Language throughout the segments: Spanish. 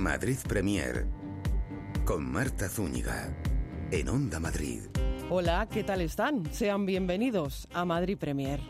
Madrid Premier con Marta Zúñiga en Onda Madrid. Hola, ¿qué tal están? Sean bienvenidos a Madrid Premier.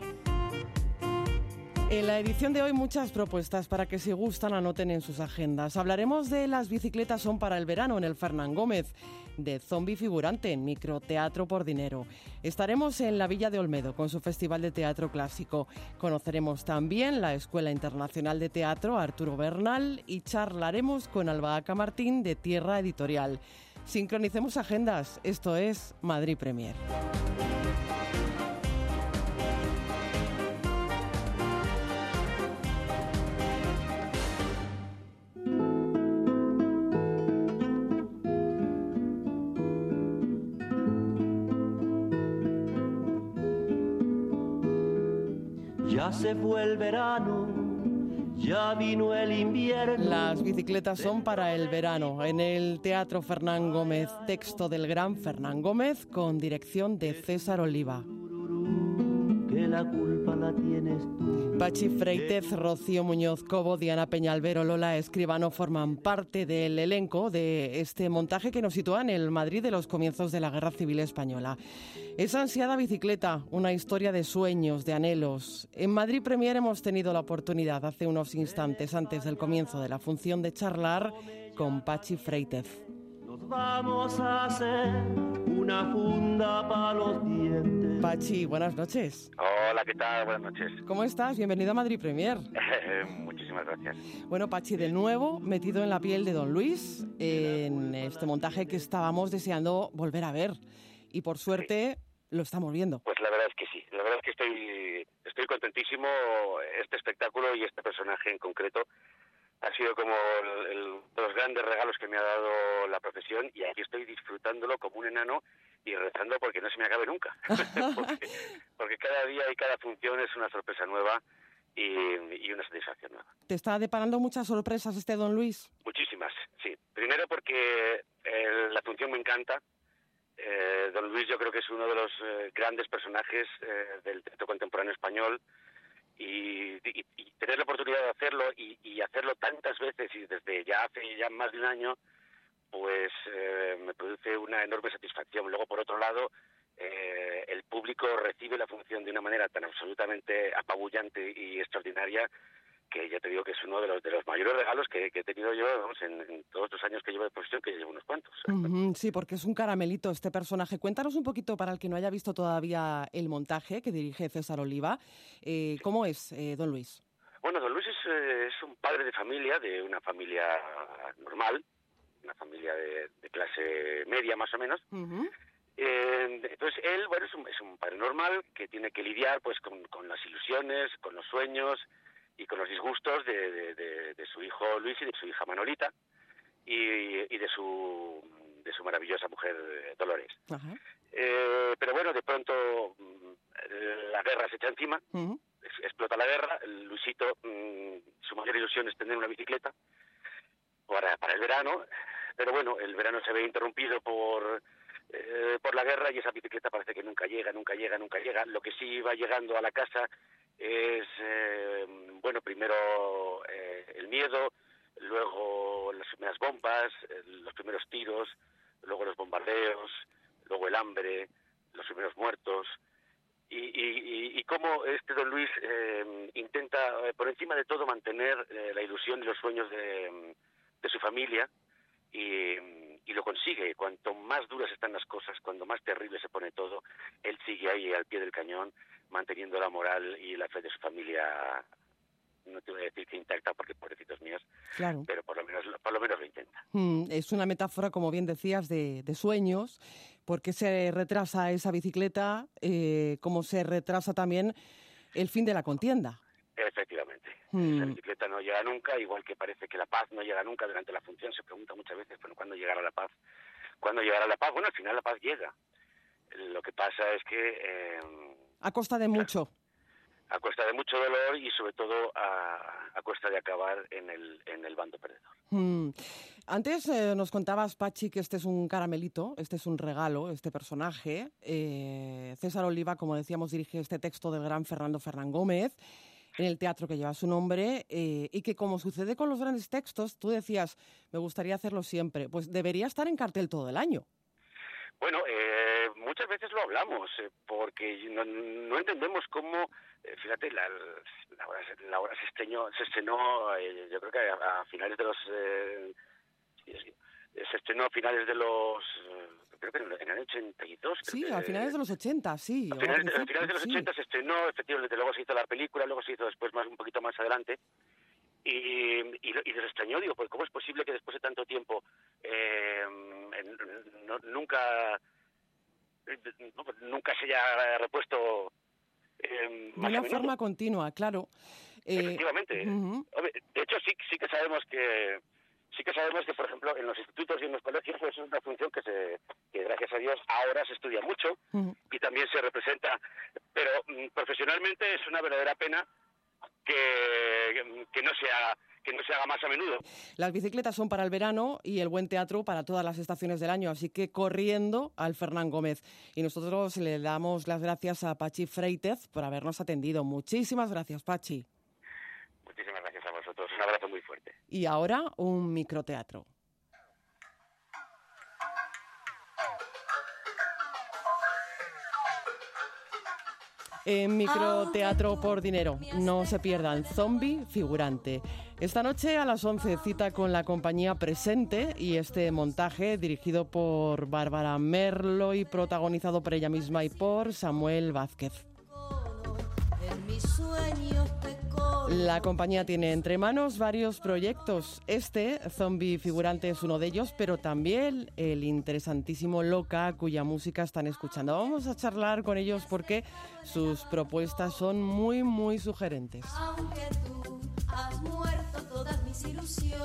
En la edición de hoy muchas propuestas para que si gustan anoten en sus agendas. Hablaremos de las bicicletas son para el verano en el Fernán Gómez, de Zombie Figurante en Microteatro por Dinero. Estaremos en la Villa de Olmedo con su Festival de Teatro Clásico. Conoceremos también la Escuela Internacional de Teatro Arturo Bernal y charlaremos con Albahaca Martín de Tierra Editorial. Sincronicemos agendas, esto es Madrid Premier. Se fue el verano, ya vino el invierno. Las bicicletas son para el verano. En el Teatro Fernán Gómez, texto del gran Fernán Gómez con dirección de César Oliva. Que la culpa la tienes tú. Pachi Freitez, Rocío Muñoz Cobo, Diana Peñalvero, Lola Escribano forman parte del elenco de este montaje que nos sitúa en el Madrid de los comienzos de la Guerra Civil Española. Esa ansiada bicicleta, una historia de sueños, de anhelos. En Madrid Premier hemos tenido la oportunidad hace unos instantes antes del comienzo de la función de charlar con Pachi Freitez. Nos vamos a hacer una funda para los dientes. Pachi, buenas noches. Hola, ¿qué tal? Buenas noches. ¿Cómo estás? Bienvenido a Madrid Premier. Muchísimas gracias. Bueno, Pachi, de nuevo metido en la piel de Don Luis en este montaje que estábamos deseando volver a ver. Y por suerte lo estamos viendo. Pues la verdad es que sí. La verdad es que estoy, estoy contentísimo. Este espectáculo y este personaje en concreto ha sido como el- el- los grandes regalos que me ha dado la profesión y aquí estoy disfrutándolo como un enano y rezando porque no se me acabe nunca. porque, porque cada día y cada función es una sorpresa nueva y, y una satisfacción nueva. ¿Te está deparando muchas sorpresas este Don Luis? Muchísimas, sí. Primero porque eh, la función me encanta. Eh, Don Luis yo creo que es uno de los eh, grandes personajes eh, del teatro contemporáneo español y, tener la oportunidad de hacerlo y, y hacerlo tantas veces y desde ya hace ya más de un año, pues eh, me produce una enorme satisfacción. Luego, por otro lado, el público recibe la función de una manera tan absolutamente apabullante y extraordinaria que ya te digo que es uno de los de los mayores regalos que, que he tenido yo vamos, en, en todos los años que llevo de profesión, que llevo unos cuantos. Ujú, Sí, porque es un caramelito este personaje. Cuéntanos un poquito para el que no haya visto todavía el montaje que dirige César Oliva. Eh, ¿Cómo es, eh, Don Luis? Bueno, don Luis es, eh, es un padre de familia, de una familia normal, una familia de, de clase media más o menos. Ujú. Eh, entonces él, bueno, es un, es un padre normal que tiene que lidiar pues con, con las ilusiones, con los sueños y con los disgustos de, de- de- de su hijo Luis y de su hija Manolita y, y de su de su maravillosa mujer eh, Dolores. Ajá. Eh, pero bueno, de pronto mm, la guerra se echa encima, explota la guerra, Luisito, mm, su mayor ilusión es tener una bicicleta para, para el verano, pero bueno, el verano se ve interrumpido por, eh, por la guerra y esa bicicleta parece que nunca llega, nunca llega, nunca llega. Lo que sí va llegando a la casa es, eh, bueno, primero eh, el miedo, luego las primeras bombas, eh, los primeros tiros, luego los bombardeos, luego el hambre, los primeros muertos, y, y, y- cómo este don Luis intenta, por encima de todo, mantener la ilusión y los sueños de, de su familia. Y, y lo consigue. Cuanto más duras están las cosas, cuando más terrible se pone todo, él sigue ahí al pie del cañón, manteniendo la moral y la fe de su familia. No te voy a decir que intacta, porque pobrecitos míos, Claro. pero por lo menos, por lo, menos lo intenta. Mm, Es una metáfora, como bien decías, de, de sueños. ¿Por qué se retrasa esa bicicleta? Eh, ¿Cómo se retrasa también el fin de la contienda? Efectivamente. Hmm. Esa bicicleta no llega nunca, igual que parece que la paz no llega nunca durante la función. Se pregunta muchas veces, bueno, ¿cuándo llegará la paz? ¿Cuándo llegará la paz? Bueno, al final la paz llega. Lo que pasa es que eh, A costa de mucho. a costa de mucho dolor y sobre todo a, a costa de acabar en el, en el bando perdedor. Mm. Antes eh, nos contabas, Pachi, que este es un caramelito, este es un regalo, este personaje. Eh, César Oliva, como decíamos, dirige este texto del gran Fernando Fernán Gómez. En el teatro que lleva su nombre eh, y que como sucede con los grandes textos, tú decías, me gustaría hacerlo siempre, pues debería estar en cartel todo el año. Bueno, eh, muchas veces lo hablamos, eh, porque no, no, entendemos cómo, eh, fíjate, la, la, obra, se estrenó, se estrenó eh, yo creo que a, a finales de los... se estrenó a finales de los creo que en el 82. Sí, que, a finales de los 80, sí. A finales, a finales de los 80 sí. se estrenó, efectivamente, luego se hizo la película, luego se hizo después más un poquito más adelante. Y, y, y les extrañó, digo, pues ¿cómo es posible que después de tanto tiempo eh, no, nunca nunca se haya repuesto eh, de una forma continua, claro. Eh, Efectivamente. Uh -huh. De hecho, sí, sí que sabemos que sí que sabemos que, por ejemplo, en los institutos y en los colegios pues, es una función que, se, que gracias a Dios, ahora se estudia mucho uh -huh. y también se representa, pero mm, profesionalmente es una verdadera pena que, que no sea que no se haga más a menudo. Las bicicletas son para el verano y el buen teatro para todas las estaciones del año, así que corriendo al Fernán Gómez. Y nosotros le damos las gracias a Pachi Freitez por habernos atendido. Muchísimas gracias, Pachi. Muchísimas gracias a vosotros. Un abrazo muy fuerte. Y ahora un microteatro. En microteatro por dinero. No se pierdan. Zombie figurante. Esta noche a las 11 cita con la compañía Presente y este montaje dirigido por Bárbara Merlo y protagonizado por ella misma y por Samuel Vázquez. La compañía tiene entre manos varios proyectos. Este, Zombie Figurante, es uno de ellos, pero también el interesantísimo Loca, cuya música están escuchando. Vamos a charlar con ellos porque sus propuestas son muy, muy sugerentes. Aunque tú has muerto todas mis ilusiones.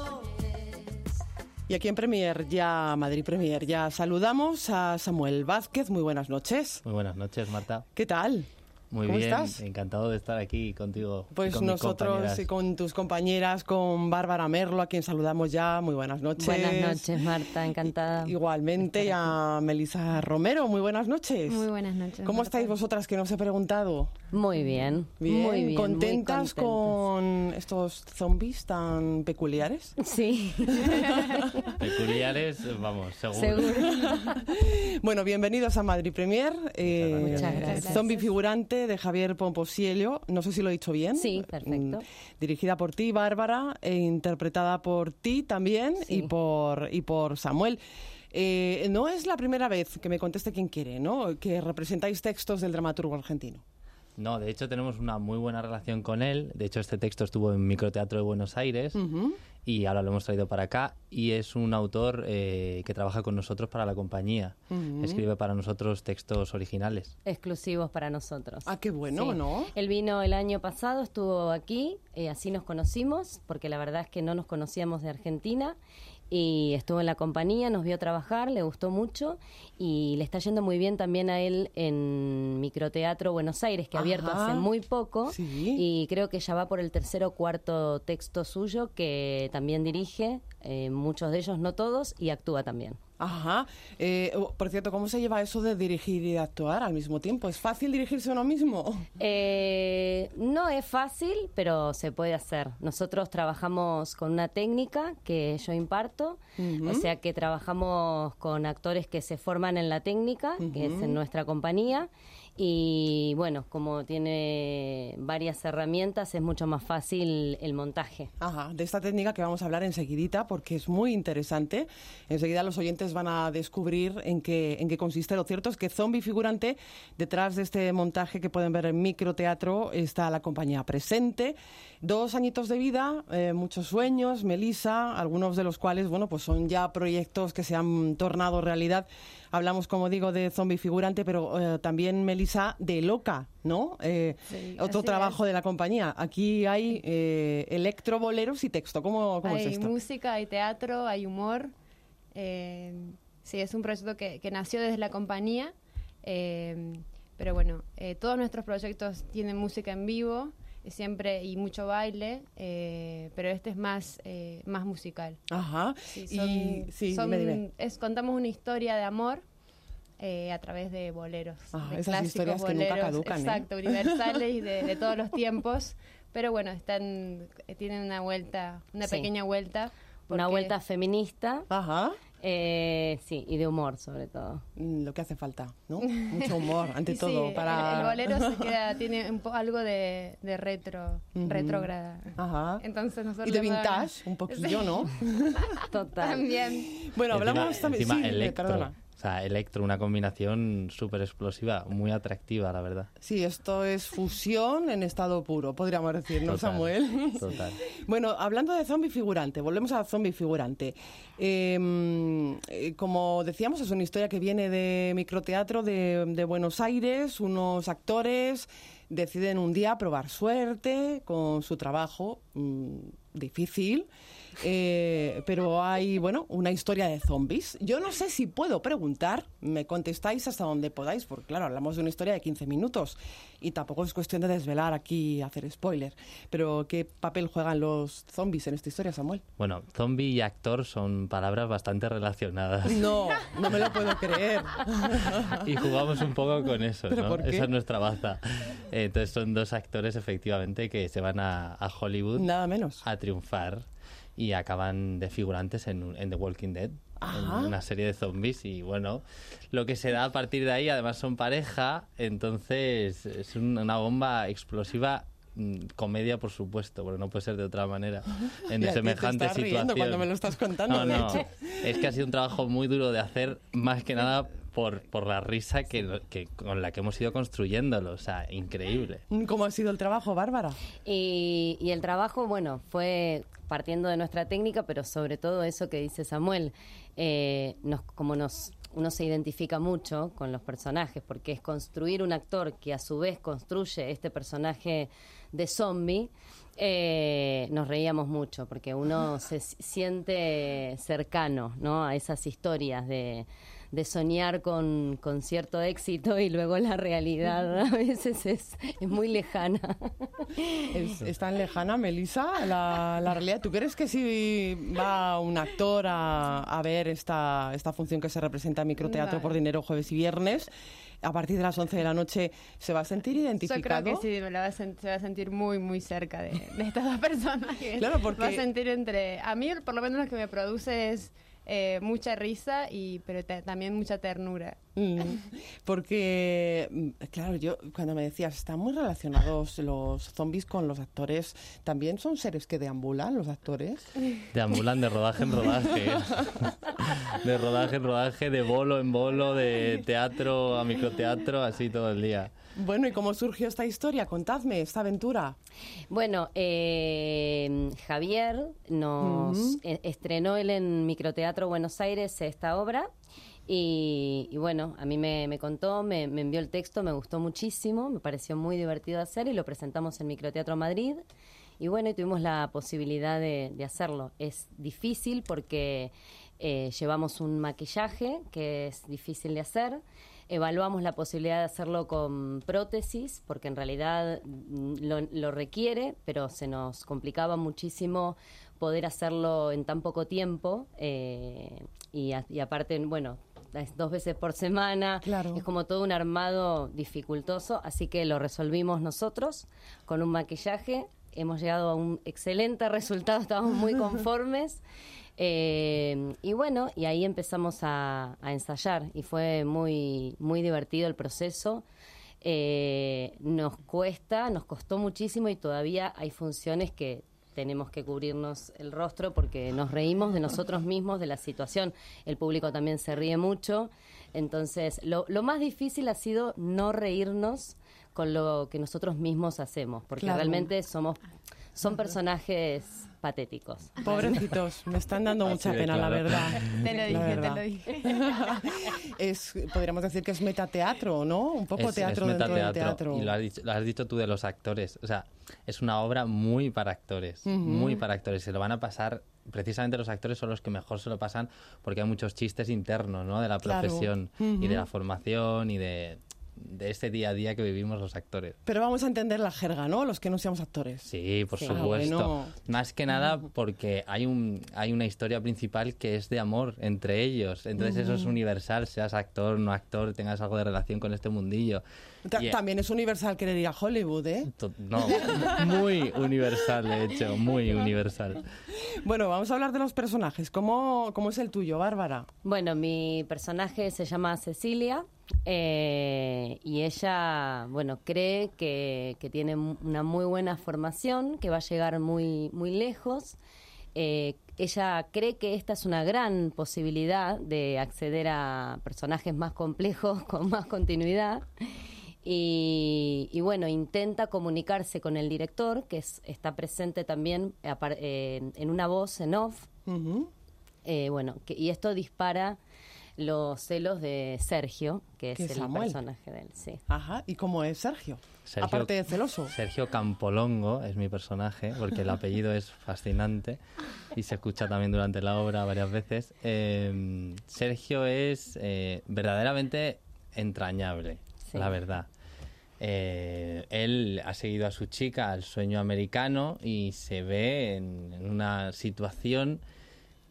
Y aquí en Premier, ya Madrid Premier, ya saludamos a Samuel Vázquez. Muy buenas noches. Muy buenas noches, Marta. ¿Qué tal? Muy ¿Cómo bien, estás? encantado de estar aquí contigo. Pues y con nosotros y con tus compañeras, con Bárbara Merlo, a quien saludamos ya. Muy buenas noches. Buenas noches, Marta, encantada. Igualmente y a Melisa Romero, muy buenas noches. Muy buenas noches. ¿Cómo Marta. estáis vosotras que no os he preguntado? Muy bien, bien. muy bien. ¿Contentas, muy con estos zombies tan peculiares? Sí. Peculiares, vamos, seguro. Seguro. bueno, bienvenidos a Madrid Premier. Eh, Muchas gracias. Zombie figurante de Javier Pomposiello. No sé si lo he dicho bien. Sí, perfecto. Dirigida por ti, Bárbara, e interpretada por ti también sí. y, por, y por Samuel. Eh, no es la primera vez que me conteste quien quiere, ¿no? Que representáis textos del dramaturgo argentino. No, de hecho tenemos una muy buena relación con él. De hecho, este texto estuvo en Microteatro de Buenos Aires uh -huh. y ahora lo hemos traído para acá. Y es un autor eh, que trabaja con nosotros para la compañía. Uh -huh. Escribe para nosotros textos originales. Exclusivos para nosotros. Ah, qué bueno, sí. ¿no? Él vino el año pasado, estuvo aquí, eh, así nos conocimos, porque la verdad es que no nos conocíamos de Argentina y estuvo en la compañía, nos vio trabajar, le gustó mucho y le está yendo muy bien también a él en Microteatro Buenos Aires, que ha abierto hace muy poco Sí. y creo que ya va por el tercer o cuarto texto suyo que también dirige, eh, muchos de ellos, no todos, y actúa también. Ajá. Eh, oh, por cierto, ¿cómo se lleva eso de dirigir y de actuar al mismo tiempo? ¿Es fácil dirigirse uno mismo? Eh, no es fácil, pero se puede hacer. Nosotros trabajamos con una técnica que yo imparto, uh -huh. o sea que trabajamos con actores que se forman en la técnica, uh -huh. que es en nuestra compañía. Y bueno, como tiene varias herramientas, es mucho más fácil el montaje. Ajá, de esta técnica que vamos a hablar enseguidita porque es muy interesante. Enseguida los oyentes van a descubrir en qué, en qué consiste. Lo cierto es que Zombie Figurante, detrás de este montaje que pueden ver en microteatro, está la compañía presente. Dos añitos de vida, eh, muchos sueños, Melisa, algunos de los cuales, bueno, pues son ya proyectos que se han tornado realidad. Hablamos, como digo, de Zombie Figurante, pero eh, también, Melisa, de Loca, ¿no? Eh, sí, otro trabajo es. de la compañía. Aquí hay eh, electroboleros y texto. ¿Cómo, cómo hay es esto? música, hay teatro, hay humor. Sí, es un proyecto que, que, nació desde la compañía. pero bueno, todos nuestros proyectos tienen música en vivo siempre y mucho baile, eh, pero este es más eh, más musical. Ajá. Sí, son, y sí, son, dime, dime. Es, contamos una historia de amor eh, a través de boleros. Ah, de esas clásicos historias que nunca boleros, caducan, ¿eh? Exacto, universales y de, de todos los tiempos. Pero bueno, están eh, tienen una vuelta, una Sí. pequeña vuelta. Una vuelta feminista, Ajá. Eh, sí, y de humor sobre todo. Mm, Lo que hace falta, ¿no? Mucho humor, ante Y todo. sí, para... el, el bolero se queda, tiene un po- algo de, de retro, Ujú. retrógrada. Ajá. Entonces nosotros Y de vintage, un poquillo, ¿no? Total. También. Bueno, Encima- hablamos también... encima sí, electro. perdona. O sea, electro, una combinación súper explosiva, muy atractiva, la verdad. Sí, esto es fusión en estado puro, podríamos decir, ¿no, Total, Samuel? Total. Bueno, hablando de zombie figurante, volvemos a zombie figurante. Eh, eh, como decíamos, es una historia que viene de microteatro de, de Buenos Aires. Unos actores deciden un día probar suerte con su trabajo mm, difícil. Eh, pero hay, bueno, una historia de zombies. Yo no sé si puedo preguntar, me contestáis hasta donde podáis, porque claro, hablamos de una historia de 15 minutos y tampoco es cuestión de desvelar aquí, hacer spoiler. Pero, ¿qué papel juegan los zombies en esta historia, Samuel? Bueno, zombie y actor son palabras bastante relacionadas. No, no me lo puedo creer. Y jugamos un poco con eso, ¿Pero ¿no? por qué? Esa es nuestra baza. Entonces son dos actores, efectivamente, que se van a, a Hollywood Nada menos. a triunfar y acaban de figurantes en, The Walking Dead, Ajá. en una serie de zombies. Y bueno, lo que se da a partir de ahí, además son pareja, entonces es un- una bomba explosiva. mm, Comedia, por supuesto, porque no puede ser de otra manera. En Y ti te semejante estás riendo situación. cuando me lo estás contando, No, de no. Es que ha sido un trabajo muy duro de hacer, más que nada por, por la risa que, que con la que hemos ido construyéndolo. O sea, increíble. ¿Cómo ha sido el trabajo, Bárbara? Y, y el trabajo, bueno, fue partiendo de nuestra técnica, pero sobre todo eso que dice Samuel, eh, nos, como nos, uno se identifica mucho con los personajes, porque es construir un actor que a su vez construye este personaje de zombie. eh, nos reíamos mucho porque uno se siente cercano ¿no? a esas historias de, de soñar con, con cierto éxito y luego la realidad a veces es, es muy lejana. ¿Es, es tan lejana, Melissa, la, la realidad? ¿Tú crees que si va un actor a, a ver esta, esta función que se representa en Microteatro Vale. por dinero jueves y viernes, a partir de las 11 de la noche, se va a sentir Yo identificado? creo que sí, me la va a sen- se va a sentir muy, muy cerca de, de estas dos personas. Claro, porque- Va a sentir entre... A mí, por lo menos, lo que me produce es eh, mucha risa, y pero ta- también mucha ternura. Mm, Porque, mm, claro, yo cuando me decías, están muy relacionados los zombies con los actores, ¿también son seres que deambulan los actores? Deambulan de rodaje en rodaje. De rodaje en rodaje, de bolo en bolo, de teatro a microteatro, así todo el día. Bueno, ¿y cómo surgió esta historia? Contadme esta aventura. Bueno, eh, Javier nos e- estrenó él en Microteatro Buenos Aires esta obra y, y bueno, a mí me, me contó, me, me envió el texto, me gustó muchísimo, me pareció muy divertido hacer y lo presentamos en Microteatro Madrid y bueno, y tuvimos la posibilidad de, de hacerlo. Es difícil porque eh, llevamos un maquillaje que es difícil de hacer. Evaluamos la posibilidad de hacerlo con prótesis, porque en realidad mm, lo, lo requiere, pero se nos complicaba muchísimo poder hacerlo en tan poco tiempo. eh, y, a- y aparte, bueno, dos veces por semana. Claro. Es como todo un armado dificultoso, así que lo resolvimos nosotros con un maquillaje. Hemos llegado a un excelente resultado, estamos muy conformes. Eh, y bueno, y ahí empezamos a, a ensayar y fue muy, muy divertido el proceso. Eh, nos cuesta, nos costó muchísimo y todavía hay funciones que tenemos que cubrirnos el rostro porque nos reímos de nosotros mismos, de la situación. El público también se ríe mucho. Entonces, lo, lo más difícil ha sido no reírnos con lo que nosotros mismos hacemos, porque Claro. realmente somos son personajes patéticos. Pobrecitos, me están dando Así mucha pena, la verdad. Te lo dije, te lo dije. es, podríamos decir que es metateatro, ¿no? Un poco Es- teatro es dentro del metateatro. teatro. Y lo has, dicho, lo has dicho tú de los actores. O sea, es una obra muy para actores. Muy para actores. Se lo van a pasar. Precisamente los actores son los que mejor se lo pasan porque hay muchos chistes internos, ¿no? De la Claro. profesión y de la formación y de de este día a día que vivimos los actores. Pero vamos a entender la jerga, ¿no? Los que no seamos actores. Sí, por Sí. supuesto. Ah, bueno. Más que nada porque hay un hay una historia principal que es de amor entre ellos. Entonces eso es universal, seas actor, no actor, tengas algo de relación con este mundillo. También es universal querer ir a Hollywood, ¿eh? To- No, muy universal, de hecho, muy universal. Bueno, vamos a hablar de los personajes. ¿Cómo, cómo es el tuyo, Bárbara? Bueno, mi personaje se llama Cecilia eh, y ella, bueno, cree que, que tiene una muy buena formación, que va a llegar muy, muy lejos. Eh, ella cree que esta es una gran posibilidad de acceder a personajes más complejos, con más continuidad. Y, y bueno, intenta comunicarse con el director, que es- está presente también apar- eh, en una voz en off, eh, bueno, que- y esto dispara los celos de Sergio, que es el Samuel. personaje de él, sí. Ajá. ¿Y cómo es Sergio? Sergio- Aparte de celoso. Sergio Campolongo es mi personaje, porque el apellido es fascinante y se escucha también durante la obra varias veces. Eh, Sergio es eh, verdaderamente entrañable, Sí. la verdad. Eh, él ha seguido a su chica al sueño americano y se ve en, una situación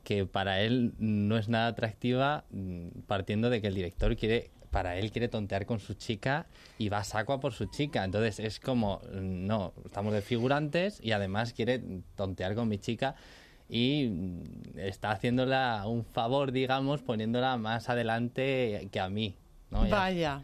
que para él no es nada atractiva, mm, partiendo de que el director quiere, para él quiere tontear con su chica y va a saco por su chica. Entonces es como, mm, no, estamos de figurantes y además quiere tontear con mi chica y mm, está haciéndola un favor, digamos, poniéndola más adelante que a mí. Vaya.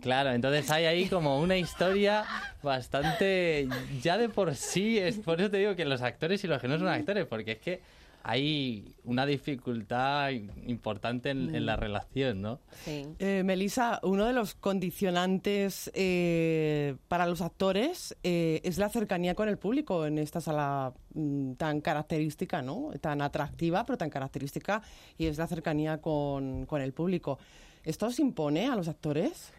Claro, entonces hay ahí como una historia bastante ya de por sí, es por eso te digo que los actores y los que no son actores, porque es que hay una dificultad importante en, en la relación, ¿no? Sí. Eh, Melissa, uno de los condicionantes eh, para los actores eh, es la cercanía con el público en esta sala mm, tan característica, ¿no? Tan atractiva, pero tan característica, y es la cercanía con, con el público. ¿Esto os impone a los actores?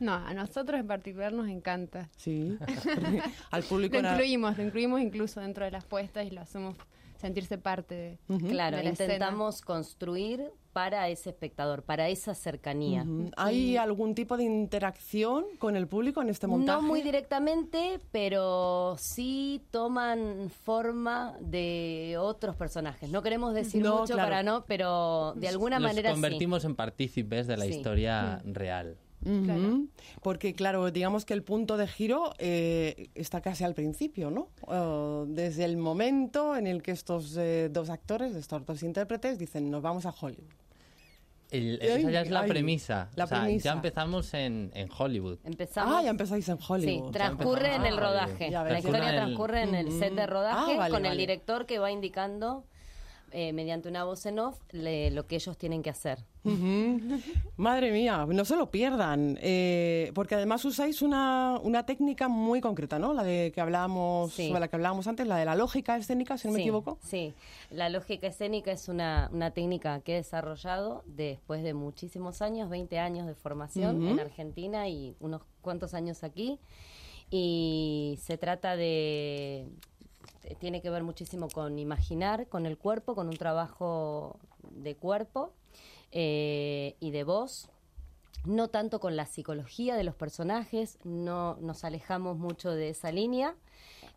No, a nosotros en particular nos encanta. Sí. Al público Lo incluimos, lo incluimos incluso dentro de las puestas y lo hacemos sentirse parte de... Claro, de la intentamos construir para ese espectador, para esa cercanía. ¿Hay algún tipo de interacción con el público en este montaje? No muy directamente, pero sí toman forma de otros personajes. No queremos decir No, mucho claro. para no, pero de alguna Los manera sí. convertimos en partícipes de la Sí. historia real. Claro. Porque, claro, digamos que el punto de giro eh, está casi al principio, ¿no? Desde el momento en el que estos eh, dos actores, estos dos intérpretes, dicen, nos vamos a Hollywood. El- Ay, esa ya es la ay, premisa. la O sea, premisa. ya empezamos en, en Hollywood. Empezamos. Ah, ya empezáis en Sí, Hollywood. transcurre en el rodaje. La historia Transcurre en el- transcurre en el set de rodaje Ah, vale, con el director que va indicando eh, mediante una voz en off le- lo que ellos tienen que hacer. Madre mía, no se lo pierdan, eh, porque además usáis una, una técnica muy concreta, ¿no? La de que hablábamos, Sí. sobre la que hablábamos antes, la de la lógica escénica, si no me equivoco. Sí, la lógica escénica es una, una técnica que he desarrollado después de muchísimos años, 20 años de formación en Argentina y unos cuantos años aquí. Y se trata de... Tiene que ver muchísimo con imaginar, con el cuerpo, con un trabajo de cuerpo eh, y de voz. No tanto con la psicología de los personajes, no nos alejamos mucho de esa línea.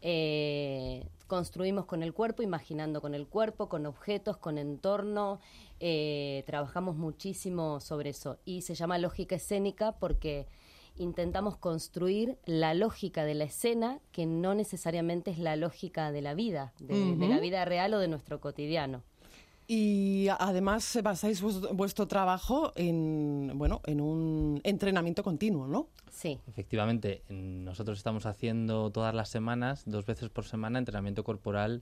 Eh, construimos con el cuerpo, imaginando con el cuerpo, con objetos, con entorno. eh, trabajamos muchísimo sobre eso. Y se llama lógica escénica porque intentamos construir la lógica de la escena que no necesariamente es la lógica de la vida, de, de la vida real o de nuestro cotidiano. Y además basáis vues- vuestro trabajo en, bueno, en un entrenamiento continuo, ¿no? Sí. Efectivamente, nosotros estamos haciendo todas las semanas, dos veces por semana, entrenamiento corporal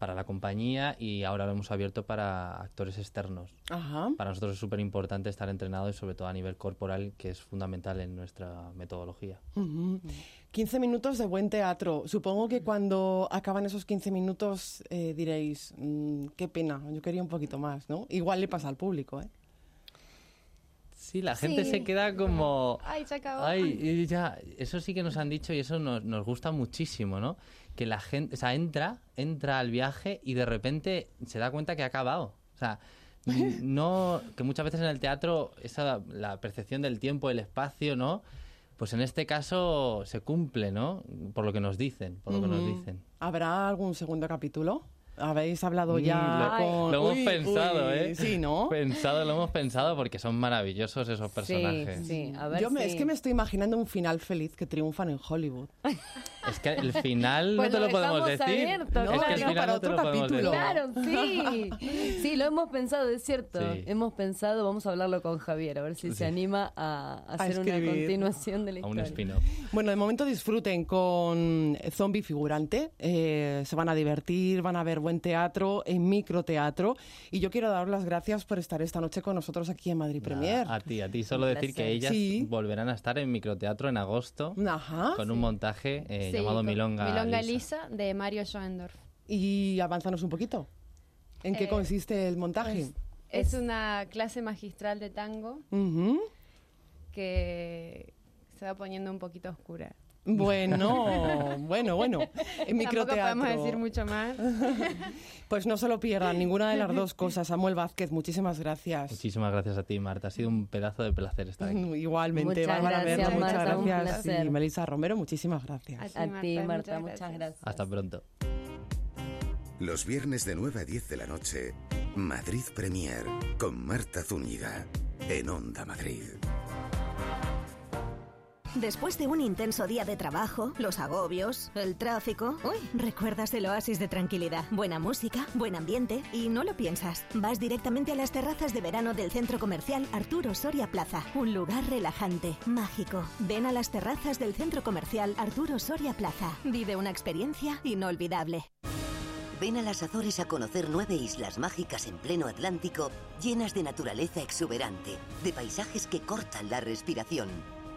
para la compañía y ahora lo hemos abierto para actores externos. Ajá. Para nosotros es súper importante estar entrenado y sobre todo a nivel corporal, que es fundamental en nuestra metodología. Ujú. 15 minutos de buen teatro. Supongo que cuando acaban esos 15 minutos eh, diréis, "Mm, qué pena, yo quería un poquito más, ¿no? Igual le pasa al público, ¿eh? Sí, la gente Sí. se queda como... Ay, se acabó. Ay, ya, eso sí que nos han dicho y eso nos, nos gusta muchísimo, ¿no? Que la gente, o sea, entra, entra al viaje y de repente se da cuenta que ha acabado. O sea, no, que muchas veces en el teatro esa la percepción del tiempo, el espacio, ¿no? Pues en este caso se cumple, ¿no? Por lo que nos dicen, por lo que nos dicen. ¿Habrá algún segundo capítulo? Habéis hablado ya lo, con... lo hemos Uy, pensado, uy, ¿eh? Sí, ¿no? Pensado, lo hemos pensado porque son maravillosos esos personajes. Sí, sí, a ver Yo me- es que me estoy imaginando un final feliz que triunfan en Hollywood. Es que el final Pues no te lo lo podemos decir. abierto, es que el final Para no te otro lo capítulo. decir. Claro, sí. Sí, lo hemos pensado, es cierto. Sí. Hemos pensado, vamos a hablarlo con Javier, a ver si Sí. se anima a, a hacer una continuación de la A un historia. spin-off. Bueno, de momento disfruten con Zombie Figurante. eh, se van a divertir, van a ver buen teatro, en microteatro. Y yo quiero daros las gracias por estar esta noche con nosotros aquí en Madrid Premier. A ti, a ti solo decir que ellas Sí. volverán a estar en microteatro en agosto Ajá. con un montaje eh, Sí, llamado Milonga, Milonga Lisa. Lisa de Mario Schoendorf. Y avánzanos un poquito. ¿En qué Eh, consiste el montaje? Es una clase magistral de tango que se va poniendo un poquito oscura. Bueno, bueno, bueno. En Tampoco podemos decir mucho más. Pues no se lo pierdan, ninguna de las dos cosas. Samuel Vázquez, muchísimas gracias. Muchísimas gracias a ti, Marta. Ha sido un pedazo de placer estar aquí. Mm, Igualmente, Muchas Bárbara gracias, muchas Marta, gracias. Y Melissa Romero, muchísimas gracias. A ti, Marta, muchas gracias. Hasta pronto. Los viernes de 9 a 10 de la noche, Madrid Premier con Marta Zúñiga en Onda Madrid. Después de un intenso día de trabajo, los agobios, el tráfico, uy, recuerdas el oasis de tranquilidad, buena música, buen ambiente y no lo piensas. Vas directamente a las terrazas de verano del centro comercial Arturo Soria Plaza, un lugar relajante, mágico. Ven a las terrazas del centro comercial Arturo Soria Plaza. Vive una experiencia inolvidable. Ven a las Azores a conocer nueve islas mágicas en pleno Atlántico, llenas de naturaleza exuberante, de paisajes que cortan la respiración.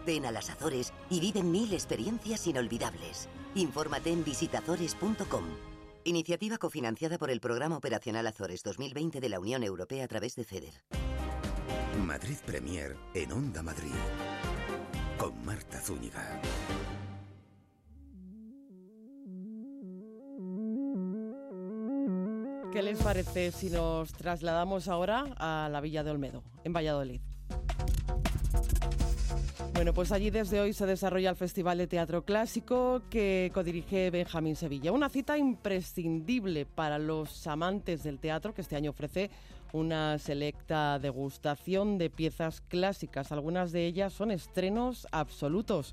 Ven a las Azores y vive mil experiencias inolvidables. Infórmate en visitazores.com. Iniciativa cofinanciada por el Programa Operacional Azores 2020 de la Unión Europea a través de FEDER. Madrid Premier en Onda Madrid con Marta Zúñiga. ¿Qué les parece si nos trasladamos ahora a la Villa de Olmedo, en Valladolid? Bueno, pues allí desde hoy se desarrolla el Festival de Teatro Clásico que codirige Benjamín Sevilla. Una cita imprescindible para los amantes del teatro que este año ofrece una selecta degustación de piezas clásicas. Algunas de ellas son estrenos absolutos.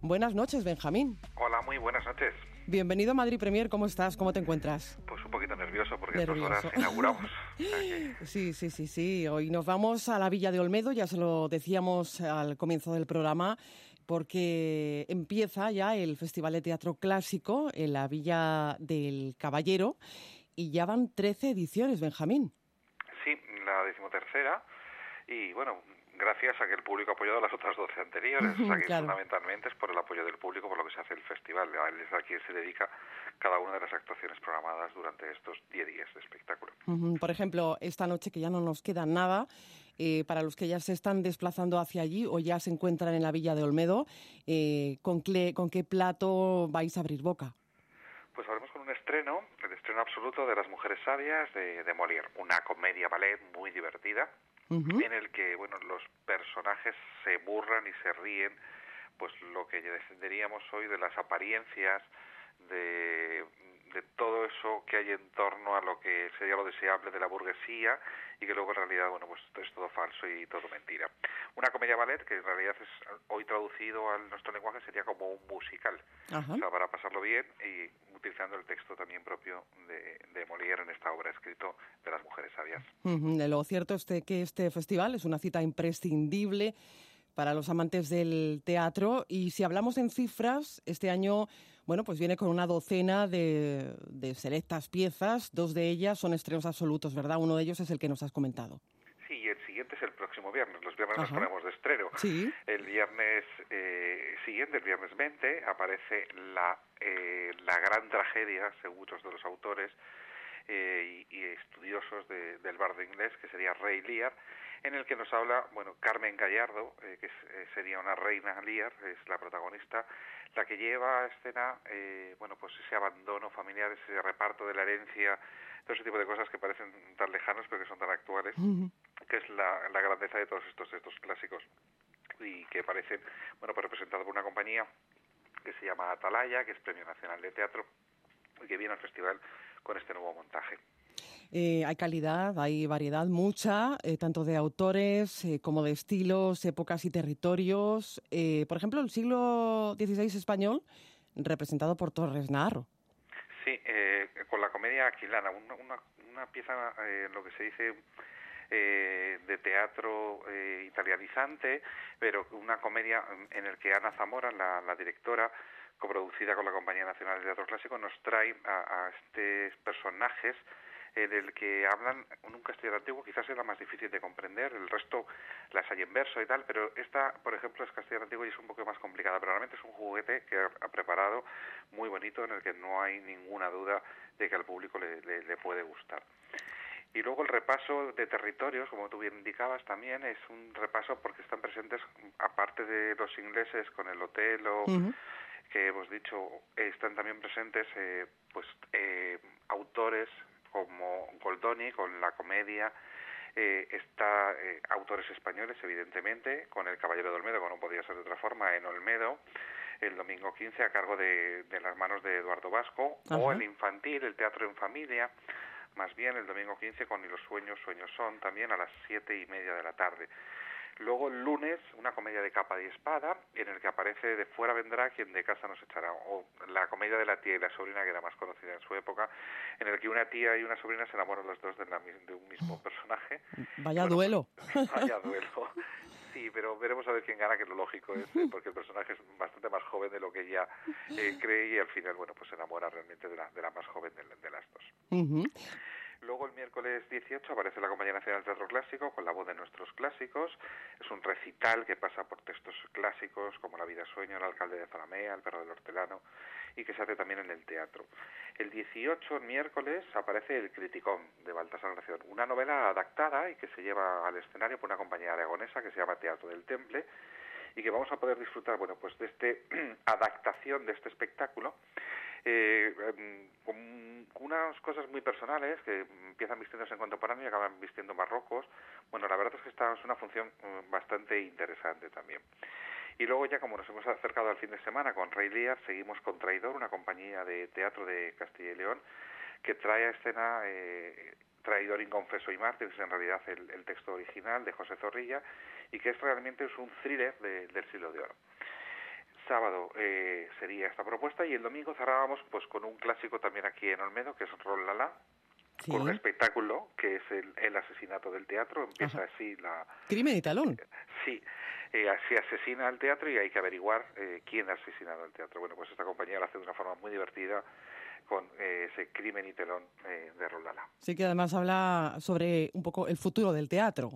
Buenas noches, Benjamín. Hola, muy buenas noches. Bienvenido a Madrid Premier. ¿Cómo estás? ¿Cómo te encuentras? Pues un poquito nervioso porque Nervioso. horas inauguramos. Sí, sí, sí, sí. Hoy nos vamos a la Villa de Olmedo, ya se lo decíamos al comienzo del programa, porque empieza ya el Festival de Teatro Clásico en la Villa del Caballero y ya van 13 ediciones, Benjamín. Sí, la decimotercera. Y bueno, gracias a que el público ha apoyado las otras 12 anteriores. O sea que Claro. fundamentalmente es por el apoyo del público por lo que se hace el festival. Es a quien se dedica cada una de las actuaciones programadas durante estos 10 días de espectáculo. Por ejemplo, esta noche que ya no nos queda nada, eh, para los que ya se están desplazando hacia allí o ya se encuentran en la Villa de Olmedo, eh, ¿con, qué, ¿con qué plato vais a abrir boca? Pues hablemos con un estreno, el estreno absoluto de Las Mujeres Sabias de, de Molière, una comedia ballet muy divertida, En el que bueno los personajes se burlan y se ríen pues lo que defenderíamos hoy de las apariencias de, de todo eso que hay en torno a lo que sería lo deseable de la burguesía y que luego en realidad bueno pues es todo falso y todo mentira. Una comedia ballet que en realidad es hoy traducido a nuestro lenguaje sería como un musical. Ajá. o sea para pasarlo bien y utilizando el texto también propio de, de Molière en esta obra escrito de las mujeres sabias. Ujú, Lo cierto es que este festival es una cita imprescindible para los amantes del teatro y si hablamos en cifras, este año, bueno, pues viene con una docena de, de selectas piezas, dos de ellas son estrenos absolutos, ¿verdad? Uno de ellos es el que nos has comentado. Sí, y el siguiente es el próximo viernes. Los viernes nos ponemos de estreno. Sí. El viernes eh, siguiente, el viernes 20, aparece la, eh, la gran tragedia, según muchos de los autores eh, y, y estudiosos de- del bardo inglés, que sería Rey Lear, en el que nos habla, bueno, Carmen Gallardo, eh, que es- eh, sería una reina Lear, es la protagonista, la que lleva a escena, eh, bueno, pues ese abandono familiar, ese reparto de la herencia, todo ese tipo de cosas que parecen tan lejanos pero que son tan actuales que es la, la grandeza de todos estos estos clásicos y que aparecen, bueno, pues representado por una compañía que se llama Atalaya, que es Premio Nacional de Teatro y que viene al festival con este nuevo montaje. Eh, hay calidad, hay variedad mucha, eh, tanto de autores eh, como de estilos, épocas y territorios. por ejemplo, el siglo XVI español, representado por Torres Narro. Sí, con la comedia aquilana, una, una, pieza, lo que se dice de teatro italianizante, pero una comedia en la que Ana Zamora, la, la directora, coproducida con la Compañía Nacional de Teatro Clásico, nos trae a, a estos personajes en el que hablan un castellano antiguo, quizás es la más difícil de comprender, el resto las hay en verso y tal, pero esta, por ejemplo, es castellano antiguo y es un poco más complicada, pero realmente es un juguete que ha preparado muy bonito en el que no hay ninguna duda de que al público le, le puede gustar. Y luego el repaso de territorios, como tú bien indicabas, también es un repaso porque están presentes, aparte de los ingleses con el hotel o que hemos dicho, están también presentes eh, pues eh, autores como Goldoni con la comedia, eh, está autores españoles, evidentemente, con El Caballero de Olmedo, como no podía ser de otra forma, en Olmedo, el domingo 15 a cargo de, las manos de Eduardo Vasco, o el infantil, el teatro en familia, más bien el domingo 15 con Y los sueños, sueños son, también a las siete y media de la tarde. Luego el lunes una comedia de capa y espada en el que aparece de fuera vendrá quien de casa nos echará o la comedia de la tía y la sobrina que era más conocida en su época en el que una tía y una sobrina se enamoran los dos de, un mismo personaje. Vaya duelo. Vaya duelo. Sí, pero veremos a ver quién gana, que lo lógico es, eh, porque el personaje es bastante más joven de lo que ella eh, cree y al final, bueno, pues se enamora realmente de la, de la más joven de, de las dos. Luego el miércoles 18 aparece la Compañía Nacional de Teatro Clásico con la voz de nuestros clásicos. Es un recital que pasa por textos clásicos como La vida sueño, El alcalde de Zalamea, El perro del hortelano y que se hace también en el teatro. El 18, el miércoles, aparece El criticón de Baltasar Gracián, una novela adaptada y que se lleva al escenario por una compañía aragonesa que se llama Teatro del Temple y que vamos a poder disfrutar, bueno, pues de esta adaptación de este espectáculo eh, em, con unas cosas muy personales que empiezan vistiéndose en contemporáneo y acaban vistiendo marrocos. Bueno, la verdad es que esta es una función mm, bastante interesante también. Y luego ya como nos hemos acercado al fin de semana con Rey Lear, seguimos con Traidor, una compañía de teatro de Castilla y León que trae a escena eh, Traidor Inconfeso y Mártir, que es en realidad el, texto original de José Zorrilla, y que es realmente es un thriller del siglo de oro sábado eh, sería esta propuesta y el domingo cerrábamos pues con un clásico también aquí en Olmedo que es Rol Lala con un espectáculo que es el, asesinato del teatro. Empieza así la crimen y talón. Sí eh, se asesina al teatro y hay que averiguar eh, quién ha asesinado el teatro. Bueno pues esta compañía lo hace de una forma muy divertida con eh, ese crimen y telón eh, de Roldala. Sí, que además habla sobre un poco el futuro del teatro,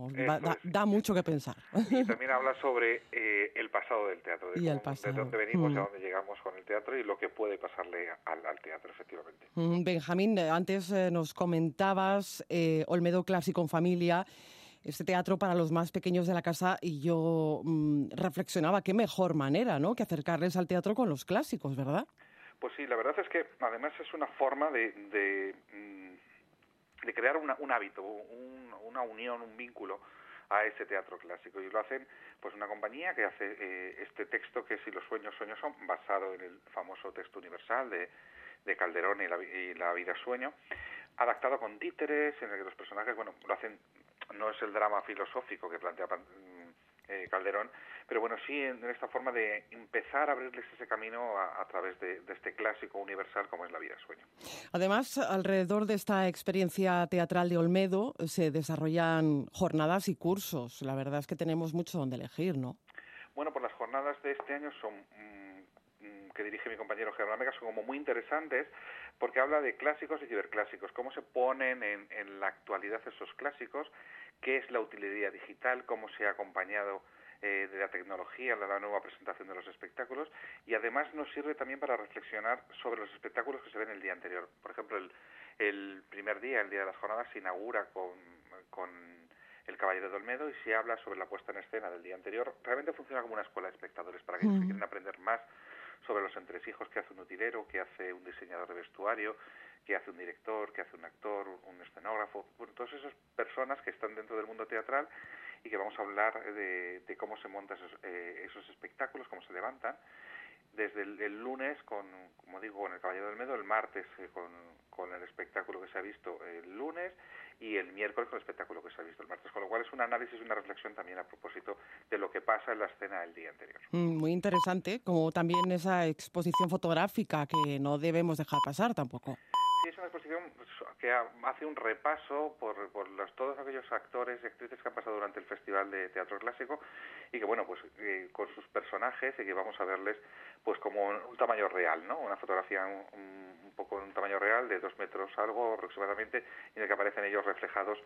da, mucho que pensar. Y también habla sobre eh, el pasado del teatro, de, de dónde venimos, mm. a dónde llegamos con el teatro y lo que puede pasarle al, teatro, efectivamente. Mm, Benjamín, antes nos comentabas Olmedo Clásico en Familia, este teatro para los más pequeños de la casa y yo mm, reflexionaba qué mejor manera, ¿no?, que acercarles al teatro con los clásicos, ¿verdad? Pues sí, la verdad es que además es una forma de, de, mm, crear un hábito, una unión, un vínculo a ese teatro clásico. Y lo hacen pues una compañía que hace eh, este texto que si los sueños sueños son basado en el famoso texto universal de, de Calderón y la, vida sueño adaptado con títeres en el que los personajes bueno lo hacen no es el drama filosófico que plantea eh, Calderón, pero bueno, sí en, esta forma de empezar a abrirles ese camino a, través de, este clásico universal como es la vida sueño. Además, alrededor de esta experiencia teatral de Olmedo se desarrollan jornadas y cursos. La verdad es que tenemos mucho donde elegir, ¿no? Bueno, pues las jornadas de este año son mm, mm, que dirige mi compañero Germán Vega son como muy interesantes porque habla de clásicos y ciberclásicos, cómo se ponen en, en la actualidad esos clásicos qué es la utilidad digital, cómo se ha acompañado eh, de la tecnología, de la nueva presentación de los espectáculos y además nos sirve también para reflexionar sobre los espectáculos que se ven el día anterior. Por ejemplo, el, el primer día, el día de las jornadas, se inaugura con, con el Caballero de Olmedo y se habla sobre la puesta en escena del día anterior. Realmente funciona como una escuela de espectadores para aquellos que quieren aprender más sobre los entresijos que hace un utilero, que hace un diseñador de vestuario, que hace un director, que hace un actor, un escenógrafo, bueno, todas esas personas que están dentro del mundo teatral y que vamos a hablar de, cómo se montan esos, esos espectáculos, cómo se levantan desde el, lunes con, como digo, con el Caballero del Medo, el martes con, con, el espectáculo que se ha visto el lunes y el miércoles con el espectáculo que se ha visto el martes, con lo cual es un análisis y una reflexión también a propósito de lo que pasa en la escena el día anterior. Mm, muy interesante, como también esa exposición fotográfica que no debemos dejar pasar tampoco. Sí, es una exposición pues, que hace un repaso por, por los, todos aquellos actores y actrices que han pasado durante el Festival de Teatro Clásico y que, bueno, pues eh, con sus personajes y que vamos a verles pues como un tamaño real, ¿no? Una fotografía un, poco en un tamaño real de dos metros algo aproximadamente en el que aparecen ellos reflejados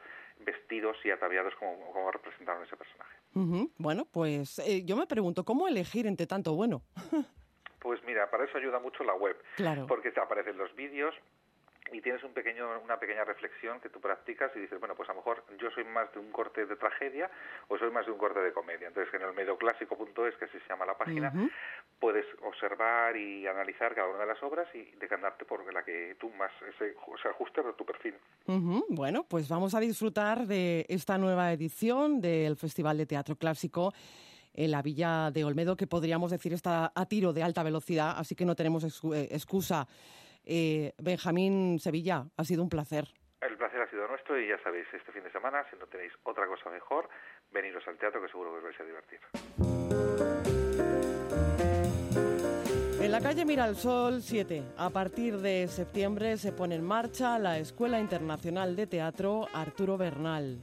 vestidos y ataviados como, como representaron ese personaje. Bueno, pues eh, yo me pregunto, ¿cómo elegir entre tanto bueno? pues mira, para eso ayuda mucho la web. Claro. Porque te aparecen los vídeos, y tienes un pequeño, una pequeña reflexión que tú practicas y dices, bueno, pues a lo mejor yo soy más de un corte de tragedia o soy más de un corte de comedia. Entonces, en el medioclásico.es, que así se llama la página, puedes observar y analizar cada una de las obras y decantarte por la que tú más se, se ajuste a tu perfil. Bueno, pues vamos a disfrutar de esta nueva edición del Festival de Teatro Clásico en la Villa de Olmedo, que podríamos decir está a tiro de alta velocidad, así que no tenemos eh, excusa eh, Benjamín Sevilla, ha sido un placer. El placer ha sido nuestro y ya sabéis, este fin de semana, si no tenéis otra cosa mejor, veniros al teatro que seguro que os vais a divertir. En la calle Miralsol 7, a partir de septiembre se pone en marcha la Escuela Internacional de Teatro Arturo Bernal.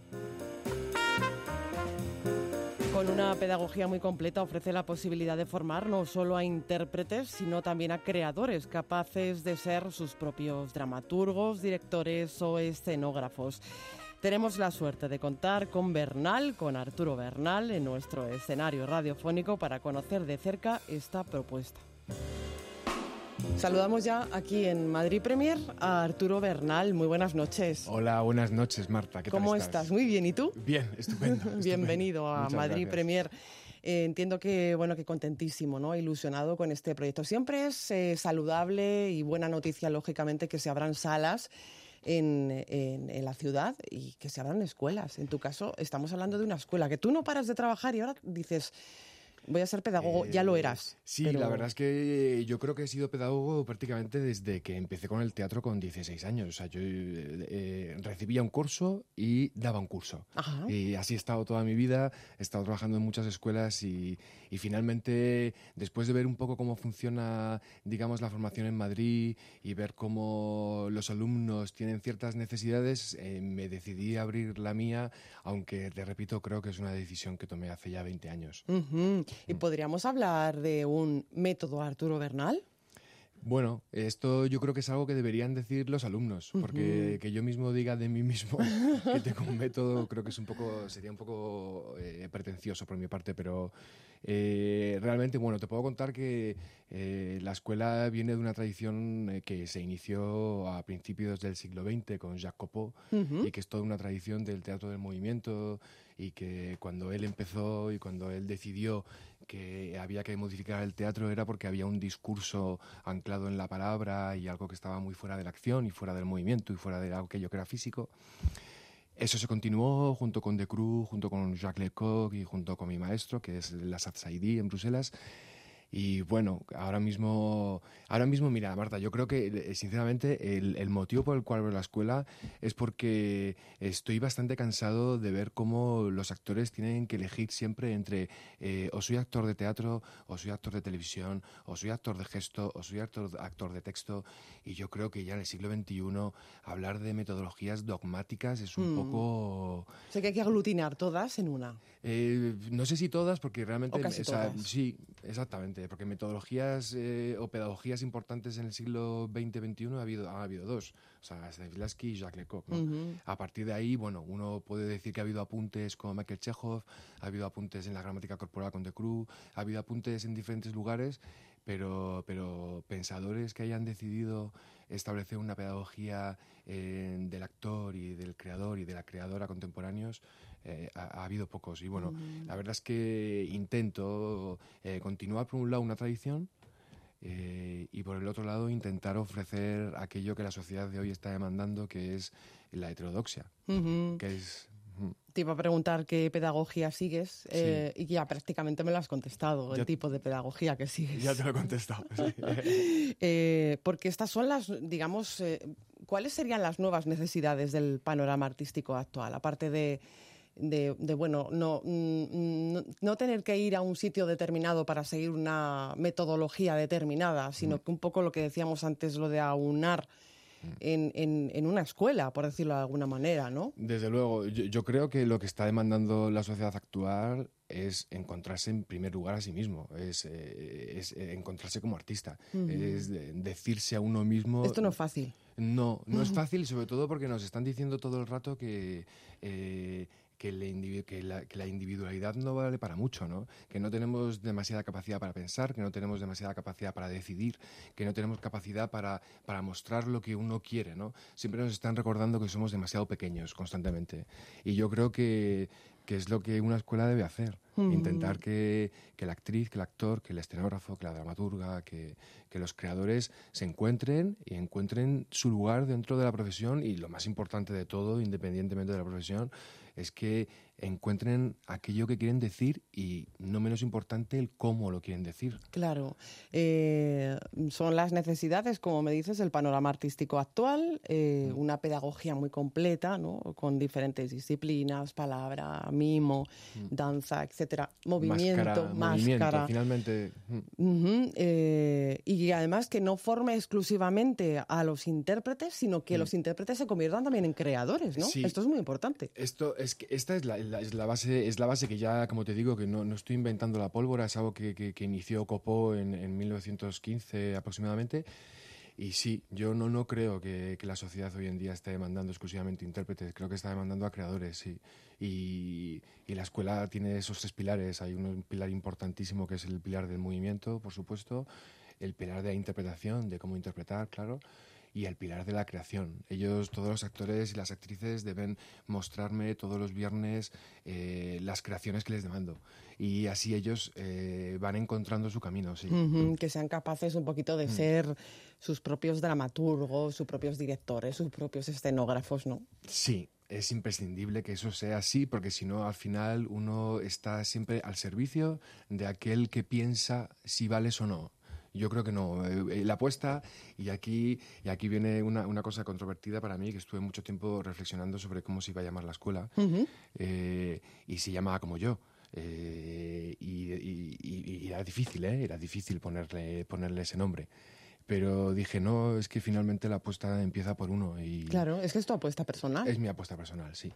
Con una pedagogía muy completa ofrece la posibilidad de formar no solo a intérpretes, sino también a creadores capaces de ser sus propios dramaturgos, directores o escenógrafos. Tenemos la suerte de contar con Bernal, con Arturo Bernal, en nuestro escenario radiofónico para conocer de cerca esta propuesta. Saludamos ya aquí en Madrid Premier a Arturo Bernal. Muy buenas noches. Hola, buenas noches, Marta. ¿Qué ¿Cómo tal estás? Muy bien, ¿y tú? Bien, estupendo. Bienvenido a Madrid Premier. Eh, entiendo que bueno que contentísimo, ¿no? Ilusionado con este proyecto. Siempre es eh, saludable y buena noticia, lógicamente, que se abran salas. En, en, la ciudad y que se abran escuelas. En tu caso, estamos hablando de una escuela que tú no paras de trabajar y ahora dices, voy a ser pedagogo, ya lo eh, eras. Sí, la verdad es que yo creo que he sido pedagogo prácticamente desde que empecé con el teatro con 16 años. O sea, yo eh, recibía un curso y daba un curso. Y así he estado toda mi vida, he estado trabajando en muchas escuelas y, finalmente, después de ver un poco cómo funciona, digamos, la formación en Madrid y ver cómo los alumnos tienen ciertas necesidades, eh, me decidí a abrir la mía, aunque, te repito, creo que es una decisión que tomé hace ya 20 años. ¿Y podríamos hablar de un método Arturo Bernal? Bueno, esto yo creo que es algo que deberían decir los alumnos, porque que yo mismo diga de mí mismo que tengo un método, creo que es un poco, sería un poco eh, pretencioso por mi parte, pero eh, realmente, bueno, te puedo contar que eh, la escuela viene de una tradición que se inició a principios del siglo XX con Jacques Copeau y que es toda una tradición del teatro del movimiento y que cuando él empezó y cuando él decidió que había que modificar el teatro era porque había un discurso anclado en la palabra y algo que estaba muy fuera de la acción y fuera del movimiento y fuera de aquello que era físico. Eso se continuó junto con De Cruz, junto con Jacques Lecoq y junto con mi maestro, que es la Saidi en Bruselas. Y bueno, ahora mismo, ahora mismo, mira, Marta, yo creo que eh, sinceramente el, motivo por el cual veo la escuela es porque estoy bastante cansado de ver cómo los actores tienen que elegir siempre entre eh, o soy actor de teatro, o soy actor de televisión, o soy actor de gesto, o soy actor, actor de texto. Y yo creo que ya en el siglo XXI hablar de metodologías dogmáticas es un mm. poco... O sea que hay que aglutinar todas en una. Eh, no sé si todas, porque realmente... sí, exactamente, porque metodologías eh, o pedagogías importantes en el siglo XX-XXI ha habido, ha habido dos, o sea, Stanislavski y Jacques Lecoq. A partir de ahí, bueno, uno puede decir que ha habido apuntes con Michael Chekhov, ha habido apuntes en la gramática corporal con De Cruz, ha habido apuntes en diferentes lugares, pero, pero pensadores que hayan decidido establecer una pedagogía eh, del actor y del creador y de la creadora contemporáneos, eh, ha, habido pocos. Y bueno, la verdad es que intento eh, continuar por un lado una tradición eh, y por el otro lado intentar ofrecer aquello que la sociedad de hoy está demandando, que es la heterodoxia, que es Te iba a preguntar qué pedagogía sigues eh, y ya prácticamente me lo has contestado, el tipo de pedagogía que sigues. Ya te lo he contestado. Eh, porque estas son las, digamos, eh, ¿cuáles serían las nuevas necesidades del panorama artístico actual? Aparte de, de, bueno, no, mm, no, tener que ir a un sitio determinado para seguir una metodología determinada, sino que un poco lo que decíamos antes, lo de aunar en, en, una escuela, por decirlo de alguna manera, ¿no? Desde luego, yo, creo que lo que está demandando la sociedad actual es encontrarse en primer lugar a sí mismo, es, eh, es eh, encontrarse como artista, es decirse a uno mismo... Esto no es fácil. No, no es fácil, sobre todo porque nos están diciendo todo el rato que... Eh, que, la, individualidad no vale para mucho, ¿no? que no tenemos demasiada capacidad para pensar, que no tenemos demasiada capacidad para decidir, que no tenemos capacidad para, para mostra lo que uno quiere. ¿no? Siempre nos están recordando que somos demasiado pequeños constantemente. Y yo creo que, que es lo que una escuela debe hacer. Intentar que, que, la actriz, que el actor, que el escenógrafo, que la dramaturga, que, que, los creadores se encuentren y encuentren su lugar dentro de la profesión y lo más importante de todo, independientemente de la profesión, es que encuentren aquello que quieren decir y no menos importante el cómo lo quieren decir. Claro, eh, son las necesidades, como me dices, el panorama artístico actual, eh, mm. una pedagogía muy completa, ¿no? con diferentes disciplinas, palabra, mimo, mm. danza, etcétera, movimiento, máscara, finalmente. Mm. Eh, y además que no forme exclusivamente a los intérpretes, sino que los intérpretes se conviertan también en creadores, ¿no? Esto es muy importante. Esto es que esta es la es la base, es la base que ya, como te digo, que no, no estoy inventando la pólvora, es algo que, que, inició Copó en, en, 1915 aproximadamente. Y sí, yo no, no creo que, que, la sociedad hoy en día esté demandando exclusivamente intérpretes, creo que está demandando a creadores. Y, y, la escuela tiene esos tres pilares. Hay un pilar importantísimo que es el pilar del movimiento, por supuesto, el pilar de la interpretación, de cómo interpretar, claro y el pilar de la creación. Ellos, todos los actores y las actrices deben mostrarme todos los viernes eh, las creaciones que les demando. Y así ellos eh, van encontrando su camino, sí. que sean capaces un poquito de mm. ser sus propios dramaturgos, sus propios directores, sus propios escenógrafos, ¿no? Sí, es imprescindible que eso sea así, porque si no, al final uno está siempre al servicio de aquel que piensa si vales o no. Yo creo que no. Eh, eh, la apuesta, y aquí, y aquí viene una, una, cosa controvertida para mí, que estuve mucho tiempo reflexionando sobre cómo se iba a llamar la escuela, eh, y se llamaba como yo. y, era difícil, ¿eh? Era difícil ponerle, ponerle ese nombre pero dije, no, es que finalmente la apuesta empieza por uno. Y claro, es que es tu apuesta personal. Es mi apuesta personal, sí.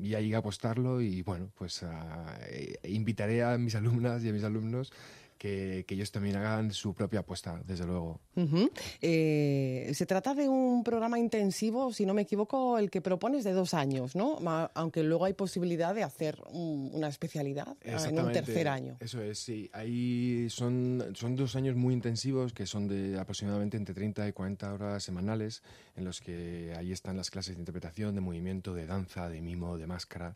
y, ahí a apostarlo y bueno, pues ah, invitaré a mis alumnas y a mis alumnos que, ellos también hagan su propia apuesta, desde luego. Eh, se trata de un programa intensivo, si no me equivoco, el que propones de dos años, ¿no? Aunque luego hay posibilidad de hacer una especialidad en un tercer año. Eso es, sí. Ahí son, son dos años muy intensivos que son de aproximadamente entre 30 y 40 horas semanales, en los que ahí están las clases de interpretación, de movimiento, de danza, de mimo, de máscara.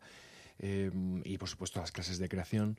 Eh, y por supuesto las clases de creación.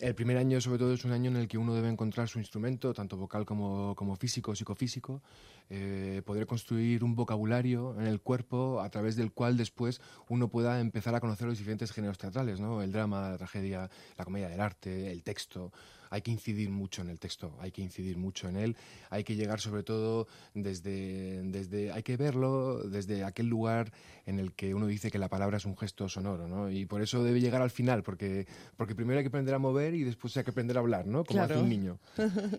El primer año, sobre todo, es un año en el que uno debe encontrar su instrumento, tanto vocal como, físico, psicofísico, eh, poder construir un vocabulario en el cuerpo a través del cual después uno pueda empezar a conocer los diferentes géneros teatrales, ¿no? El drama, la tragedia, la comedia del arte, el texto, hay que incidir mucho en el texto, hay que incidir mucho en él, hay que llegar sobre todo desde, desde hay que verlo desde aquel lugar en el que uno dice que la palabra es un gesto sonoro, ¿no? Y por eso debe llegar al final, porque, porque primero hay que aprender a mover y después hay que aprender a hablar, ¿no? Como hace un niño.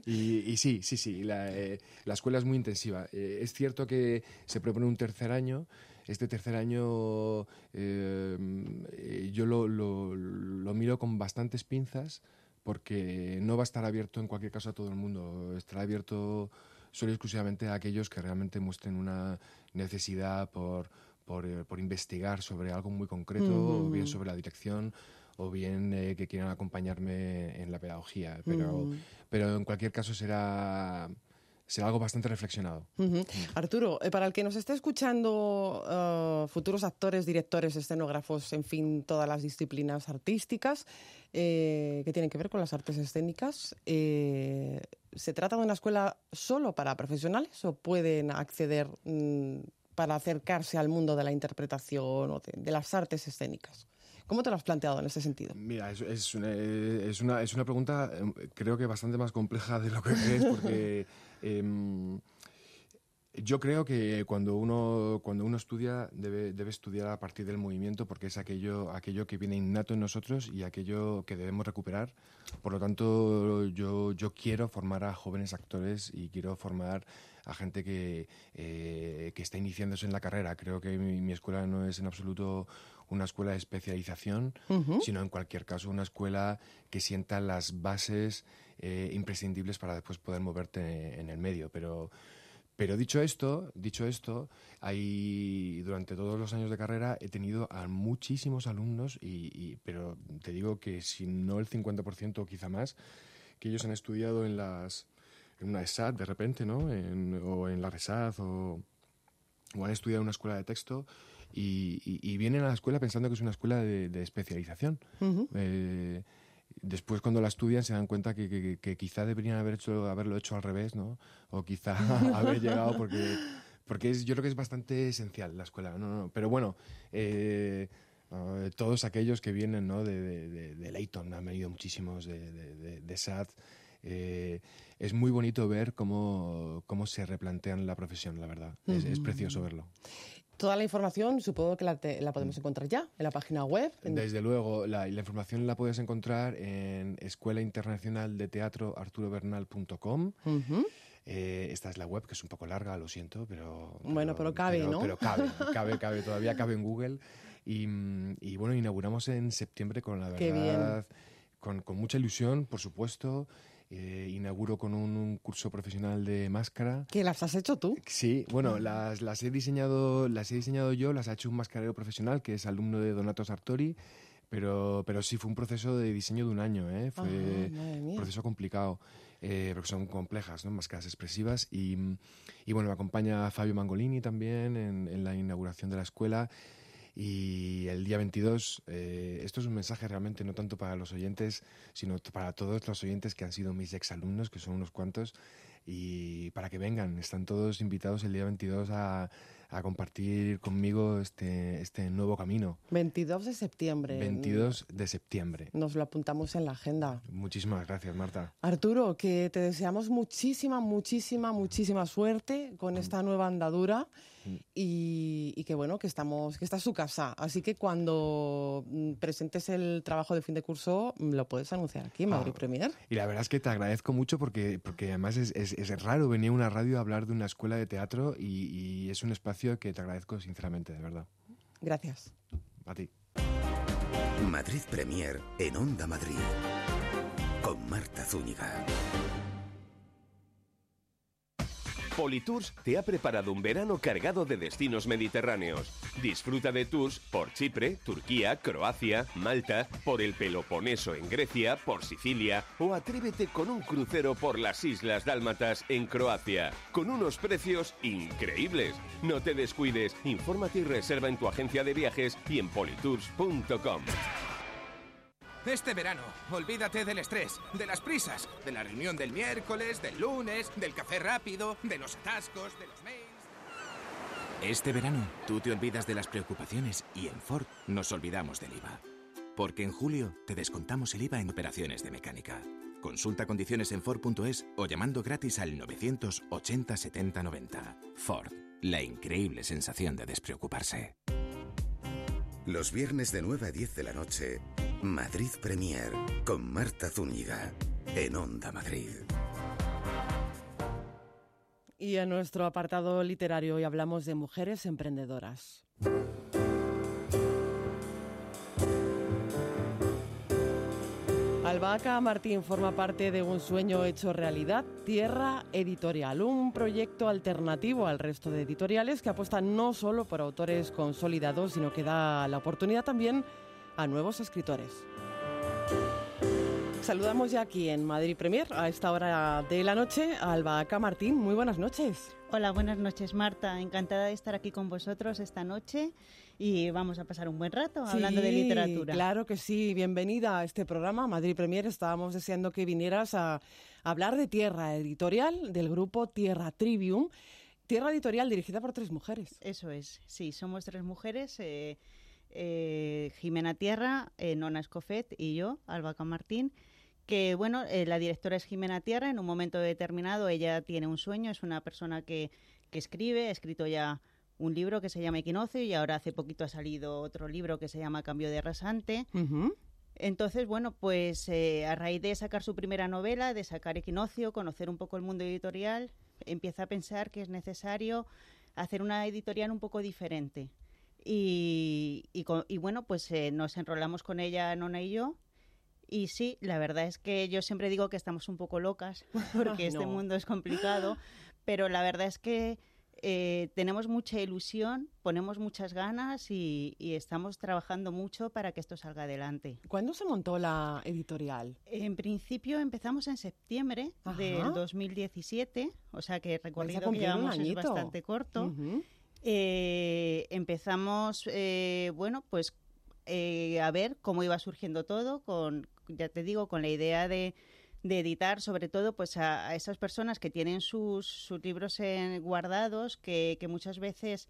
Y, sí, sí, sí, la, eh, la, escuela es muy intensiva. Eh, es cierto que se propone un tercer año, este tercer año eh, yo lo, lo, lo, miro con bastantes pinzas porque no va a estar abierto en cualquier caso a todo el mundo, estará abierto solo y exclusivamente a aquellos que realmente muestren una necesidad por, por, eh, investigar sobre algo muy concreto, o bien sobre la dirección, o bien eh, que quieran acompañarme en la pedagogía. Pero, pero en cualquier caso será será algo bastante reflexionado. Arturo, eh, para el que nos esté escuchando, eh, futuros actores, directores, escenógrafos, en fin, todas las disciplinas artísticas eh, que tienen que ver con las artes escénicas, ¿se trata de una escuela solo para profesionales o pueden acceder mm, para acercarse al mundo de la interpretación o de, las artes escénicas? ¿Cómo te lo has planteado en ese sentido? Mira, es, es, una, es, una, es una pregunta em, creo que bastante más compleja de lo que crees porque... Em, yo creo que cuando uno, cuando uno estudia debe, debe estudiar a partir del movimiento porque es aquello, aquello que viene innato en nosotros y aquello que debemos recuperar. Por lo tanto, yo, yo quiero formar a jóvenes actores y quiero formar a gente que, eh, que está iniciándose en la carrera. Creo que mi, escuela no es en absoluto una escuela de especialización, sino en cualquier caso una escuela que sienta las bases eh, imprescindibles para después poder moverte en el medio. Pero pero dicho esto, dicho esto, hay, durante todos los años de carrera he tenido a muchísimos alumnos, y, pero te digo que si no el 50% o quizá más, que ellos han estudiado en las en una ESAT de repente, ¿no? o en la RESAT o, o han estudiado en una escuela de texto y, vienen a la escuela pensando que es una escuela de, especialización después cuando la estudian se dan cuenta que, quizá deberían haber hecho, haberlo hecho al revés, ¿no? O quizá haber llegado porque, porque es, yo creo que es bastante esencial la escuela. No, no, pero bueno, eh, eh, todos aquellos que vienen ¿no? de, de, de, Leighton, han venido muchísimos de, de SAT. Eh, es muy bonito ver cómo, cómo se replantean la profesión, la verdad. es, precioso verlo. Toda la información supongo que la, la, podemos encontrar ya en la página web. Desde luego, la, la, información la puedes encontrar en Escuela Internacional de Teatro arturobernal.com. Eh, esta es la web que es un poco larga, lo siento, pero... Bueno, pero cabe, ¿no? Pero cabe, cabe, cabe, todavía cabe en Google. Y, y bueno, inauguramos en septiembre con la verdad, con, con mucha ilusión, por supuesto. Eh, inauguro con un, curso profesional de máscara. ¿Que las has hecho tú? Sí, bueno, las, las, he diseñado, las he diseñado yo, las ha hecho un mascarero profesional que es alumno de Donato Sartori, pero, pero sí fue un proceso de diseño de un año, ¿eh? fue un proceso complicado. Eh, porque son complejas, ¿no? máscaras expresivas. Y, y, bueno, me acompaña Fabio Mangolini también en, en la inauguración de la escuela. Y el día 22, eh, esto es un mensaje realmente no tanto para los oyentes, sino para todos los oyentes que han sido mis exalumnos, que son unos cuantos, y para que vengan. Están todos invitados el día 22 a, a compartir conmigo este, este nuevo camino. 22 de septiembre. 22 de septiembre. Nos lo apuntamos en la agenda. Muchísimas gracias, Marta. Arturo, que te deseamos muchísima, muchísima, muchísima suerte con esta nueva andadura y, que bueno, que estamos, que esta es su casa. Así que cuando mm, presentes el trabajo de fin de curso, mm, lo puedes anunciar aquí en Madrid ah, Premier. Y la verdad es que te agradezco mucho porque, porque además es, raro venir a una radio a hablar de una escuela de teatro y, es un espacio que te agradezco sinceramente, de verdad. Gracias. A ti. Madrid Premier en Onda Madrid con Marta Zúñiga. Politours te ha preparado un verano cargado de destinos mediterráneos. Disfruta de tours por Chipre, Turquía, Croacia, Malta, por el Peloponeso en Grecia, por Sicilia o atrévete con un crucero por las Islas Dálmatas en Croacia, con unos precios increíbles. No te descuides, infórmate y reserva en tu agencia de viajes y en politours.com. Este verano, olvídate del estrés, de las prisas, de la reunión del miércoles, del lunes, del café rápido, de los atascos, de los mails. Este verano, tú te olvidas de las preocupaciones y en Ford nos olvidamos del IVA. Porque en julio te descontamos el IVA en operaciones de mecánica. Consulta condiciones en Ford.es o llamando gratis al 980 70 90. Ford, la increíble sensación de despreocuparse. Los viernes de 9 a 10 de la noche, Madrid Premier con Marta Zúñiga en Onda Madrid. Y en nuestro apartado literario hoy hablamos de mujeres emprendedoras. Albahaca Martín forma parte de un sueño hecho realidad, Tierra Editorial, un proyecto alternativo al resto de editoriales que apuesta no solo por autores consolidados, sino que da la oportunidad también a nuevos escritores. Saludamos ya aquí en Madrid Premier a esta hora de la noche a Martín. Muy buenas noches. Hola, buenas noches Marta. Encantada de estar aquí con vosotros esta noche y vamos a pasar un buen rato hablando de literatura. Claro que sí, bienvenida a este programa Madrid Premier. Estábamos deseando que vinieras a hablar de Tierra Editorial, del grupo Tierra Trivium Tierra Editorial dirigida por tres mujeres. Eso es, sí, somos tres mujeres. Eh, eh, Jimena Tierra, eh, Nona Escofet y yo, Alba Martín que bueno, la directora es Jimena Tierra, en un momento determinado ella tiene un sueño, es una persona que, que escribe, ha escrito ya un libro que se llama Equinoccio y ahora hace poquito ha salido otro libro que se llama Cambio de Rasante. Entonces, bueno, pues a raíz de sacar su primera novela, de sacar Equinoccio, conocer un poco el mundo editorial, empieza a pensar que es necesario hacer una editorial un poco diferente. Y, y, bueno, pues eh, nos enrolamos con ella, Nona y yo. Y sí, la verdad es que yo siempre digo que estamos un poco locas porque este mundo es complicado, pero la verdad es que eh, tenemos mucha ilusión, ponemos muchas ganas y, estamos trabajando mucho para que esto salga adelante. ¿Cuándo se montó la editorial? En principio empezamos en septiembre del 2017, o sea que el recorrido que llevamos es bastante corto. Eh, empezamos, eh, bueno, pues a ver cómo iba surgiendo todo, con, ya te digo, con la idea de de editar sobre todo pues a, esas personas que tienen sus, sus libros guardados que, que, muchas veces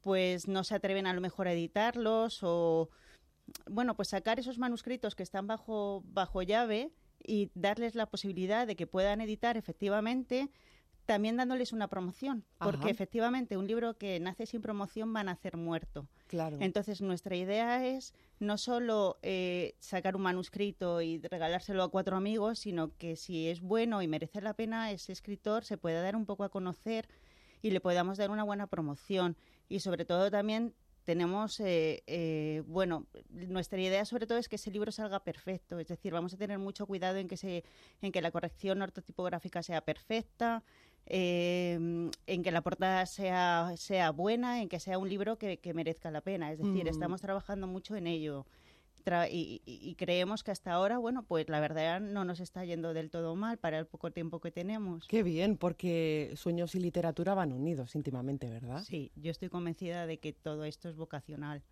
pues no se atreven a lo mejor a editarlos o bueno pues sacar esos manuscritos que están bajo bajo llave y darles la posibilidad de que puedan editar efectivamente también dándoles una promoción, porque efectivamente un libro que nace sin promoción va a nacer muerto. Claro. Entonces nuestra idea es no solo eh, sacar un manuscrito y regalárselo a cuatro amigos, sino que si es bueno y merece la pena, ese escritor se pueda dar un poco a conocer y le podamos dar una buena promoción. Y sobre todo también tenemos, eh, eh, bueno, nuestra idea sobre todo es que ese libro salga perfecto, es decir, vamos a tener mucho cuidado en que, se, en que la corrección ortotipográfica sea perfecta, eh, en que la portada sea, sea buena, en que sea un libro que, merezca la pena. Es decir, estamos trabajando mucho en ello. Y, creemos que hasta ahora, bueno, pues la verdad no nos está yendo del todo mal para el poco tiempo que tenemos. Qué bien, porque sueños y literatura van unidos íntimamente, ¿verdad? Sí, yo estoy convencida de que todo esto es vocacional.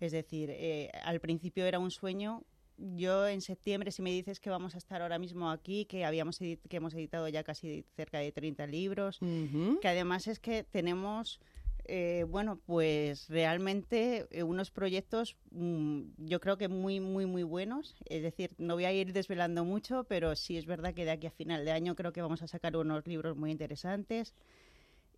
Es decir, eh, al principio era un sueño yo en septiembre, si me dices que vamos a estar ahora mismo aquí, que habíamos que hemos editado ya casi cerca de 30 libros, que además es que tenemos, eh, bueno, pues realmente eh, unos proyectos mm, yo creo que muy, muy, muy buenos. Es decir, no voy a ir desvelando mucho, pero sí es verdad que de aquí a final de año creo que vamos a sacar unos libros muy interesantes.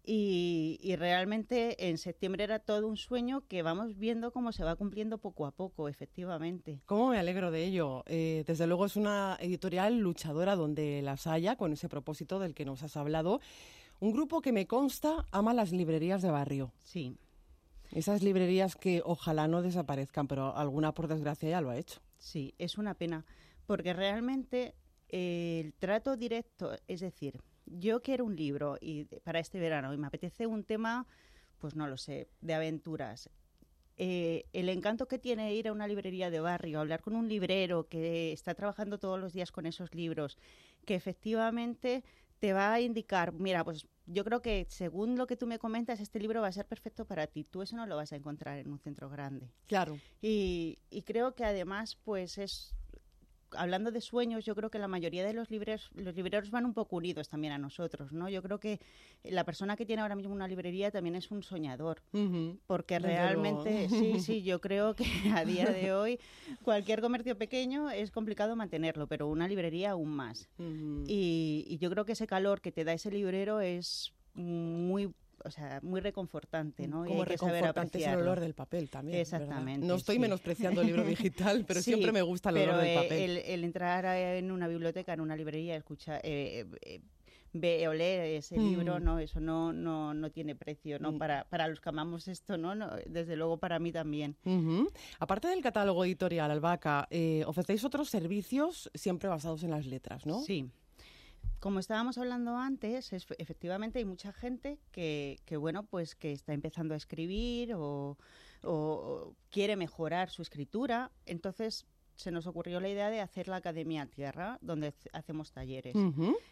Y, realmente en septiembre era todo un sueño que vamos viendo cómo se va cumpliendo poco a poco, efectivamente. ¿Cómo me alegro de ello? Eh, desde luego es una editorial luchadora donde las haya, con ese propósito del que nos has hablado. Un grupo que me consta ama las librerías de barrio. Sí. Esas librerías que ojalá no desaparezcan, pero alguna por desgracia ya lo ha hecho. Sí, es una pena, porque realmente el trato directo, es decir, yo quiero un libro y para este verano y me apetece un tema, pues no lo sé, de aventuras. Eh, el encanto que tiene ir a una librería de barrio, hablar con un librero que está trabajando todos los días con esos libros, que efectivamente te va a indicar, mira, pues yo creo que según lo que tú me comentas, este libro va a ser perfecto para ti. Tú eso no lo vas a encontrar en un centro grande. Claro. Y, y creo que además, pues es hablando de sueños, yo creo que la mayoría de los libreros, los libreros van un poco unidos también a nosotros, ¿no? Yo creo que la persona que tiene ahora mismo una librería también es un soñador, porque realmente, sí, sí, yo creo que a día de hoy cualquier comercio pequeño es complicado mantenerlo, pero una librería aún más. y, y yo creo que ese calor que te da ese librero es muy o sea, muy reconfortante, ¿no? Como reconfortante es el olor del papel también. Exactamente. No estoy menospreciando el libro digital, pero siempre me gusta el olor del papel. El, el, entrar en una biblioteca, en una librería, escuchar, eh, eh, ve o leer ese libro, mm. no, eso no, no, no tiene precio, ¿no? Mm. Para, para los que amamos esto, ¿no? Desde luego para mí también. Aparte del catálogo editorial Albaca, eh, ofrecéis otros servicios siempre basados en las letras, ¿no? Sí. Como estábamos hablando antes, efectivamente hay mucha gente que, bueno, pues que está empezando a escribir o, quiere mejorar su escritura. Entonces se nos ocurrió la idea de hacer la Academia Tierra, donde hacemos talleres.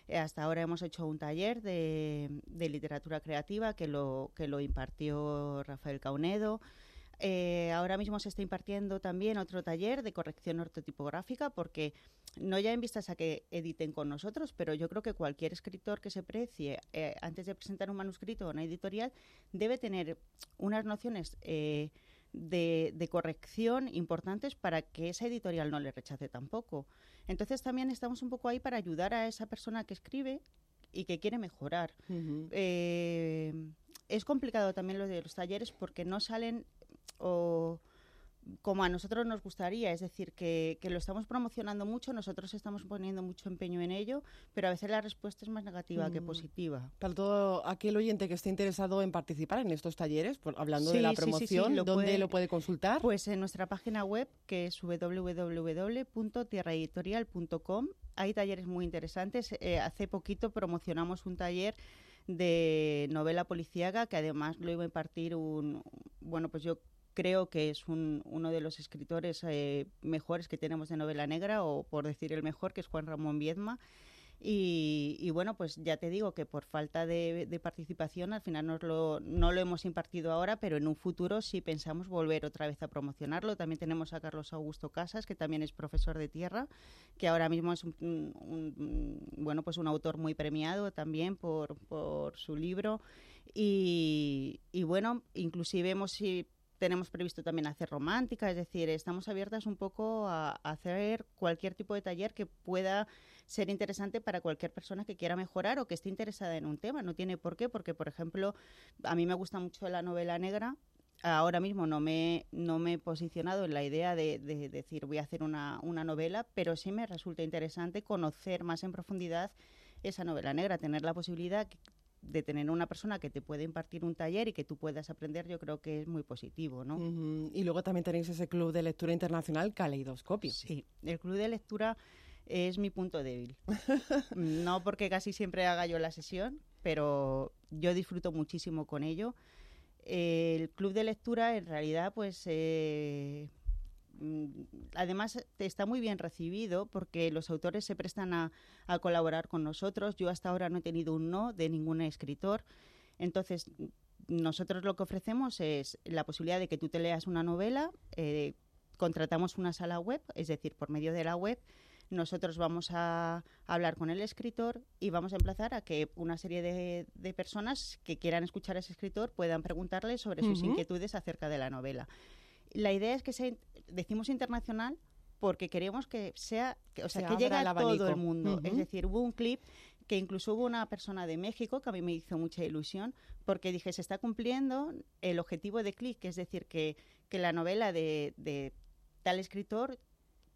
Eh, hasta ahora hemos hecho un taller de, literatura creativa que lo, que lo impartió Rafael Caunedo. Eh, ahora mismo se está impartiendo también otro taller de corrección ortotipográfica porque no ya en vistas a que editen con nosotros, pero yo creo que cualquier escritor que se precie eh, antes de presentar un manuscrito o una editorial debe tener unas nociones eh, de, de, corrección importantes para que esa editorial no le rechace tampoco. Entonces también estamos un poco ahí para ayudar a esa persona que escribe y que quiere mejorar. eh, es complicado también lo de los talleres porque no salen o como a nosotros nos gustaría, es decir, que, que, lo estamos promocionando mucho, nosotros estamos poniendo mucho empeño en ello, pero a veces la respuesta es más negativa mm. que positiva. Para todo aquel oyente que esté interesado en participar en estos talleres, por, hablando sí, de la promoción, sí, sí, lo ¿dónde puede, lo puede consultar? Pues en nuestra página web, que es www.tierraeditorial.com, hay talleres muy interesantes. Eh, hace poquito promocionamos un taller de novela policíaca que además lo iba a impartir un, bueno, pues yo creo que es un, uno de los escritores eh, mejores que tenemos de novela negra, o por decir el mejor, que es Juan Ramón Viedma. Y, bueno, pues ya te digo que por falta de, participación al final nos lo, no lo hemos impartido ahora, pero en un futuro sí pensamos volver otra vez a promocionarlo. También tenemos a Carlos Augusto Casas, que también es profesor de tierra, que ahora mismo es un, bueno, pues un autor muy premiado también por, por su libro. Y, y bueno, inclusive hemos si tenemos previsto también hacer romántica, es decir, estamos abiertas un poco a, hacer cualquier tipo de taller que pueda ser interesante para cualquier persona que quiera mejorar o que esté interesada en un tema. No tiene por qué, porque, por ejemplo, a mí me gusta mucho la novela negra. Ahora mismo no me, no me he posicionado en la idea de, de decir voy a hacer una, una novela, pero sí me resulta interesante conocer más en profundidad esa novela negra, tener la posibilidad de tener una persona que te puede impartir un taller y que tú puedas aprender, yo creo que es muy positivo, ¿no? Uh -huh. Y luego también tenéis ese club de lectura internacional Caleidoscopio. Sí, el club de lectura es mi punto débil. no porque casi siempre haga yo la sesión, pero yo disfruto muchísimo con ello. El club de lectura, en realidad, pues eh, además está muy bien recibido porque los autores se prestan a, a, colaborar con nosotros. Yo hasta ahora no he tenido un no de ningún escritor. Entonces, nosotros lo que ofrecemos es la posibilidad de que tú te leas una novela, eh, contratamos una sala web, es decir, por medio de la web, nosotros vamos a hablar con el escritor y vamos a emplazar a que una serie de, de personas que quieran escuchar a ese escritor puedan preguntarle sobre sus uh -huh. inquietudes acerca de la novela. La idea es que sea, decimos internacional porque queremos que sea, que, o sea, que llegue a todo el mundo. Uh -huh. Es decir, hubo un clip que incluso hubo una persona de México que a mí me hizo mucha ilusión porque dije, se está cumpliendo el objetivo de click, es decir, que, que la novela de, de tal escritor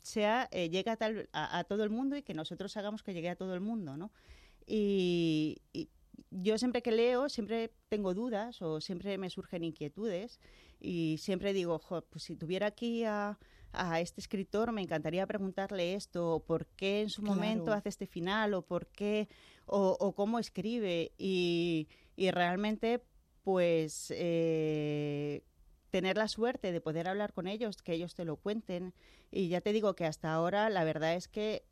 sea eh, llegue a, tal, a, a, todo el mundo y que nosotros hagamos que llegue a todo el mundo, ¿no? Y, y yo siempre que leo, siempre tengo dudas o siempre me surgen inquietudes y siempre digo, pues si tuviera aquí a, a, este escritor me encantaría preguntarle esto, o por qué en su claro. momento hace este final, o por qué, o, o cómo escribe. Y, y realmente, pues, eh, tener la suerte de poder hablar con ellos, que ellos te lo cuenten. Y ya te digo que hasta ahora la verdad es que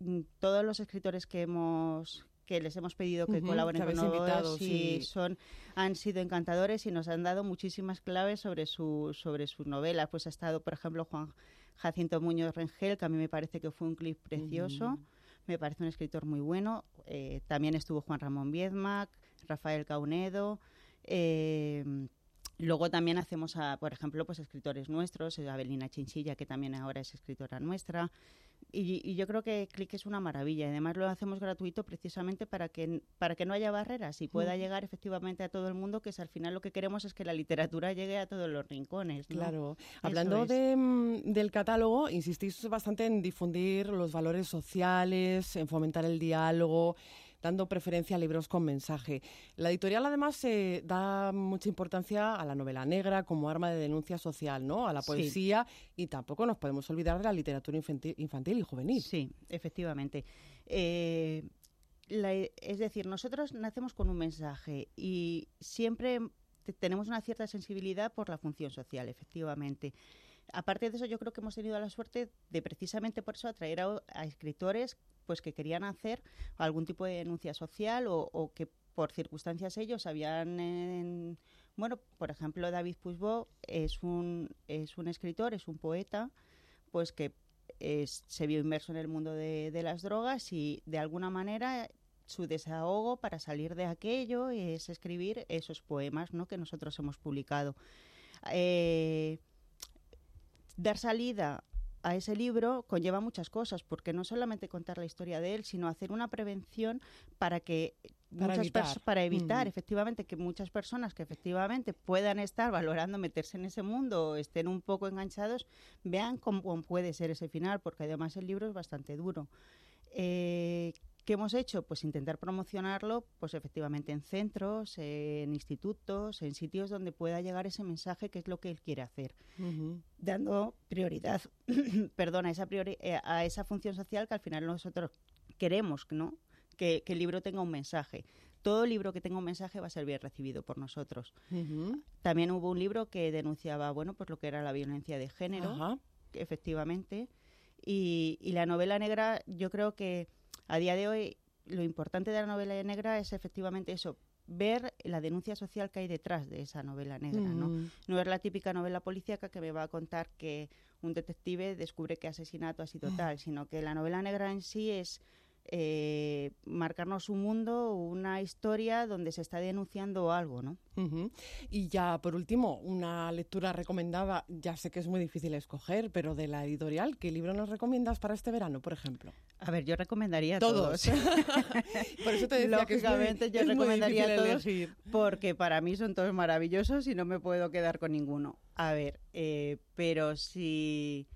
mm, todos los escritores que hemos que les hemos pedido que uh -huh, colaboren con nosotros sí. son han sido encantadores y nos han dado muchísimas claves sobre su sobre sus novelas pues ha estado por ejemplo Juan Jacinto Muñoz Rengel que a mí me parece que fue un clip precioso uh -huh. me parece un escritor muy bueno eh, también estuvo Juan Ramón Viedma Rafael Caunedo eh, Luego también hacemos, a, por ejemplo, pues escritores nuestros, Abelina Chinchilla, que también ahora es escritora nuestra. Y, y, yo creo que Click es una maravilla. Además lo hacemos gratuito precisamente para que, para que no haya barreras y pueda llegar efectivamente a todo el mundo, que es al final lo que queremos es que la literatura llegue a todos los rincones. ¿no? Claro. Hablando de, mm, del catálogo, insistís bastante en difundir los valores sociales, en fomentar el diálogo dando preferencia a libros con mensaje. La editorial además eh, da mucha importancia a la novela negra como arma de denuncia social, ¿no? A la poesía sí. y tampoco nos podemos olvidar de la literatura infantil, infantil y juvenil. Sí, efectivamente. Eh, la, es decir, nosotros nacemos con un mensaje y siempre tenemos una cierta sensibilidad por la función social, efectivamente. Aparte de eso, yo creo que hemos tenido la suerte de precisamente por eso atraer a, a escritores pues que querían hacer algún tipo de denuncia social o, que por circunstancias ellos habían en, bueno, por ejemplo, David Puigbo es un, es un escritor, es un poeta, pues que se vio inmerso en el mundo de, las drogas y de alguna manera su desahogo para salir de aquello es escribir esos poemas ¿no? que nosotros hemos publicado. Eh, dar salida a ese libro conlleva muchas cosas, porque no solamente contar la historia de él, sino hacer una prevención para que para evitar, para evitar efectivamente que muchas personas que efectivamente puedan estar valorando meterse en ese mundo o estén un poco enganchados vean cómo puede ser ese final, porque además el libro es bastante duro. Eh, ¿Qué hemos hecho? Pues intentar promocionarlo, pues efectivamente en centros, en institutos, en sitios donde pueda llegar ese mensaje que es lo que él quiere hacer, dando prioridad, perdona, a esa, eh, a esa función social que al final nosotros queremos, ¿no? Que, el libro tenga un mensaje. Todo libro que tenga un mensaje va a ser bien recibido por nosotros. También hubo un libro que denunciaba, bueno, pues lo que era la violencia de género, efectivamente. y la novela negra, yo creo que a día de hoy lo importante de la novela negra es efectivamente eso, ver la denuncia social que hay detrás de esa novela negra, ¿no? Mm. No es la típica novela policíaca que me va a contar que un detective descubre que asesinato ha sido mm. tal, sino que la novela negra en sí es eh, marcarnos un mundo, una historia donde se está denunciando algo, ¿no? Y ya por último, una lectura recomendada, ya sé que es muy difícil escoger, pero de la editorial, ¿qué libro nos recomiendas para este verano, por ejemplo? A ver, yo recomendaría todos. por eso te decía que yo recomendaría todos porque para mí son todos maravillosos y no me puedo quedar con ninguno. A ver, eh, pero si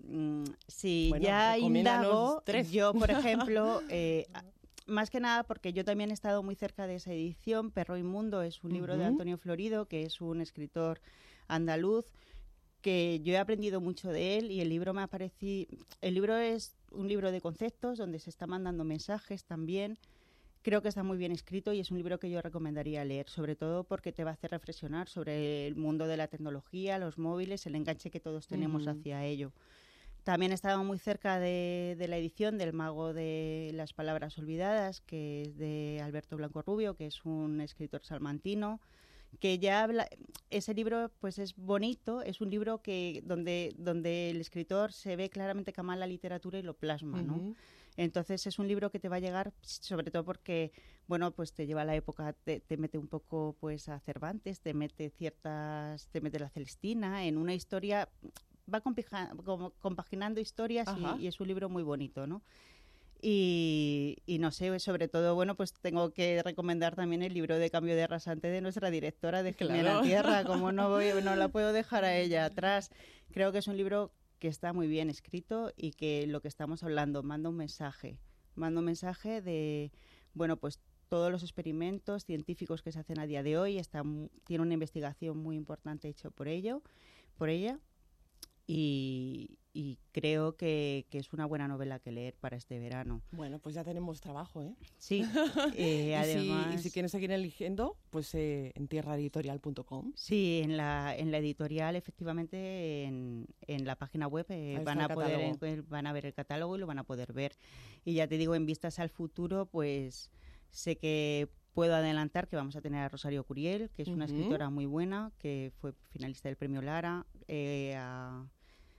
Mm, si ya indago, yo, por ejemplo, eh, más que nada porque yo también he estado muy cerca de esa edición, Perro Inmundo es un libro de Antonio Florido, que es un escritor andaluz, que yo he aprendido mucho de él y el libro me ha parecido... El libro es un libro de conceptos donde se está mandando mensajes también. Creo que está muy bien escrito y es un libro que yo recomendaría leer, sobre todo porque te va a hacer reflexionar sobre el mundo de la tecnología, los móviles, el enganche que todos tenemos hacia ello. También estaba muy cerca de, la edición del Mago de las Palabras Olvidadas, que es de Alberto Blanco Rubio, que es un escritor salmantino, que ya habla, ese libro pues es bonito, es un libro que donde, donde el escritor se ve claramente que ama la literatura y lo plasma, ¿no? Entonces es un libro que te va a llegar, sobre todo porque, bueno, pues te lleva a la época, te, te, mete un poco pues a Cervantes, te mete ciertas, te mete la Celestina en una historia va compaginando historias y, es un libro muy bonito, ¿no? Y, no sé, sobre todo, bueno, pues tengo que recomendar también el libro de Cambio de Rasante de nuestra directora de Jimena Tierra, como no, voy, no la puedo dejar a ella atrás. Creo que es un libro que está muy bien escrito y que lo que estamos hablando manda un mensaje, manda un mensaje de, bueno, pues todos los experimentos científicos que se hacen a día de hoy, está, tiene una investigación muy importante hecha por ello, por ella y, creo que, es una buena novela que leer para este verano. Bueno, pues ya tenemos trabajo, ¿eh? Sí, eh, además... Y si, quieren seguir eligiendo, pues eh, en tierraeditorial.com. Sí, en la, en la editorial, efectivamente, en, en la página web eh, van, a poder, van a ver el catálogo y lo van a poder ver. Y ya te digo, en vistas al futuro, pues sé que puedo adelantar que vamos a tener a Rosario Curiel, que es una escritora muy buena, que fue finalista del premio Lara, a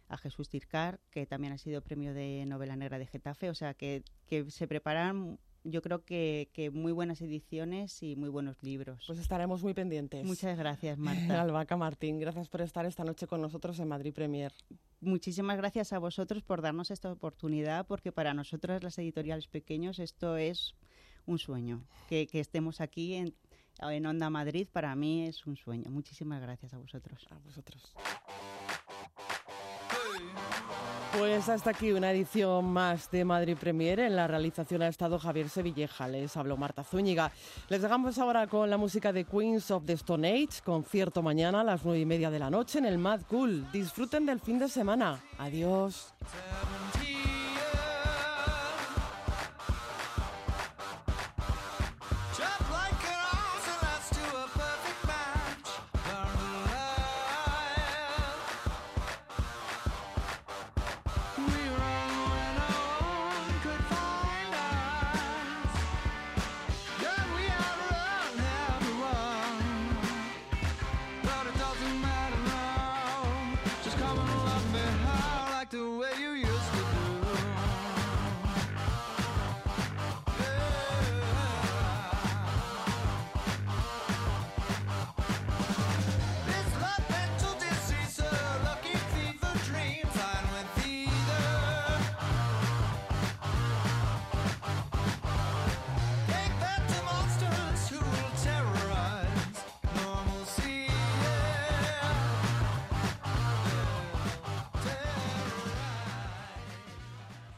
a Jesús Tircar, que también ha sido premio de novela negra de Getafe, o sea que, que se preparan yo creo que, que, muy buenas ediciones y muy buenos libros. Pues estaremos muy pendientes. Muchas gracias, Marta. Albaca Martín, gracias por estar esta noche con nosotros en Madrid Premier. Muchísimas gracias a vosotros por darnos esta oportunidad, porque para nosotros, las editoriales pequeños, esto es un sueño. Que, que estemos aquí en, en Onda Madrid, para mí es un sueño. Muchísimas gracias a vosotros. A vosotros. Pues hasta aquí una edición más de Madrid Premier. En la realización ha estado Javier Sevilleja. Les habló Marta Zúñiga. Les dejamos ahora con la música de Queens of the Stone Age. Concierto mañana a las nueve y media de la noche en el Mad Cool. Disfruten del fin de semana. Adiós.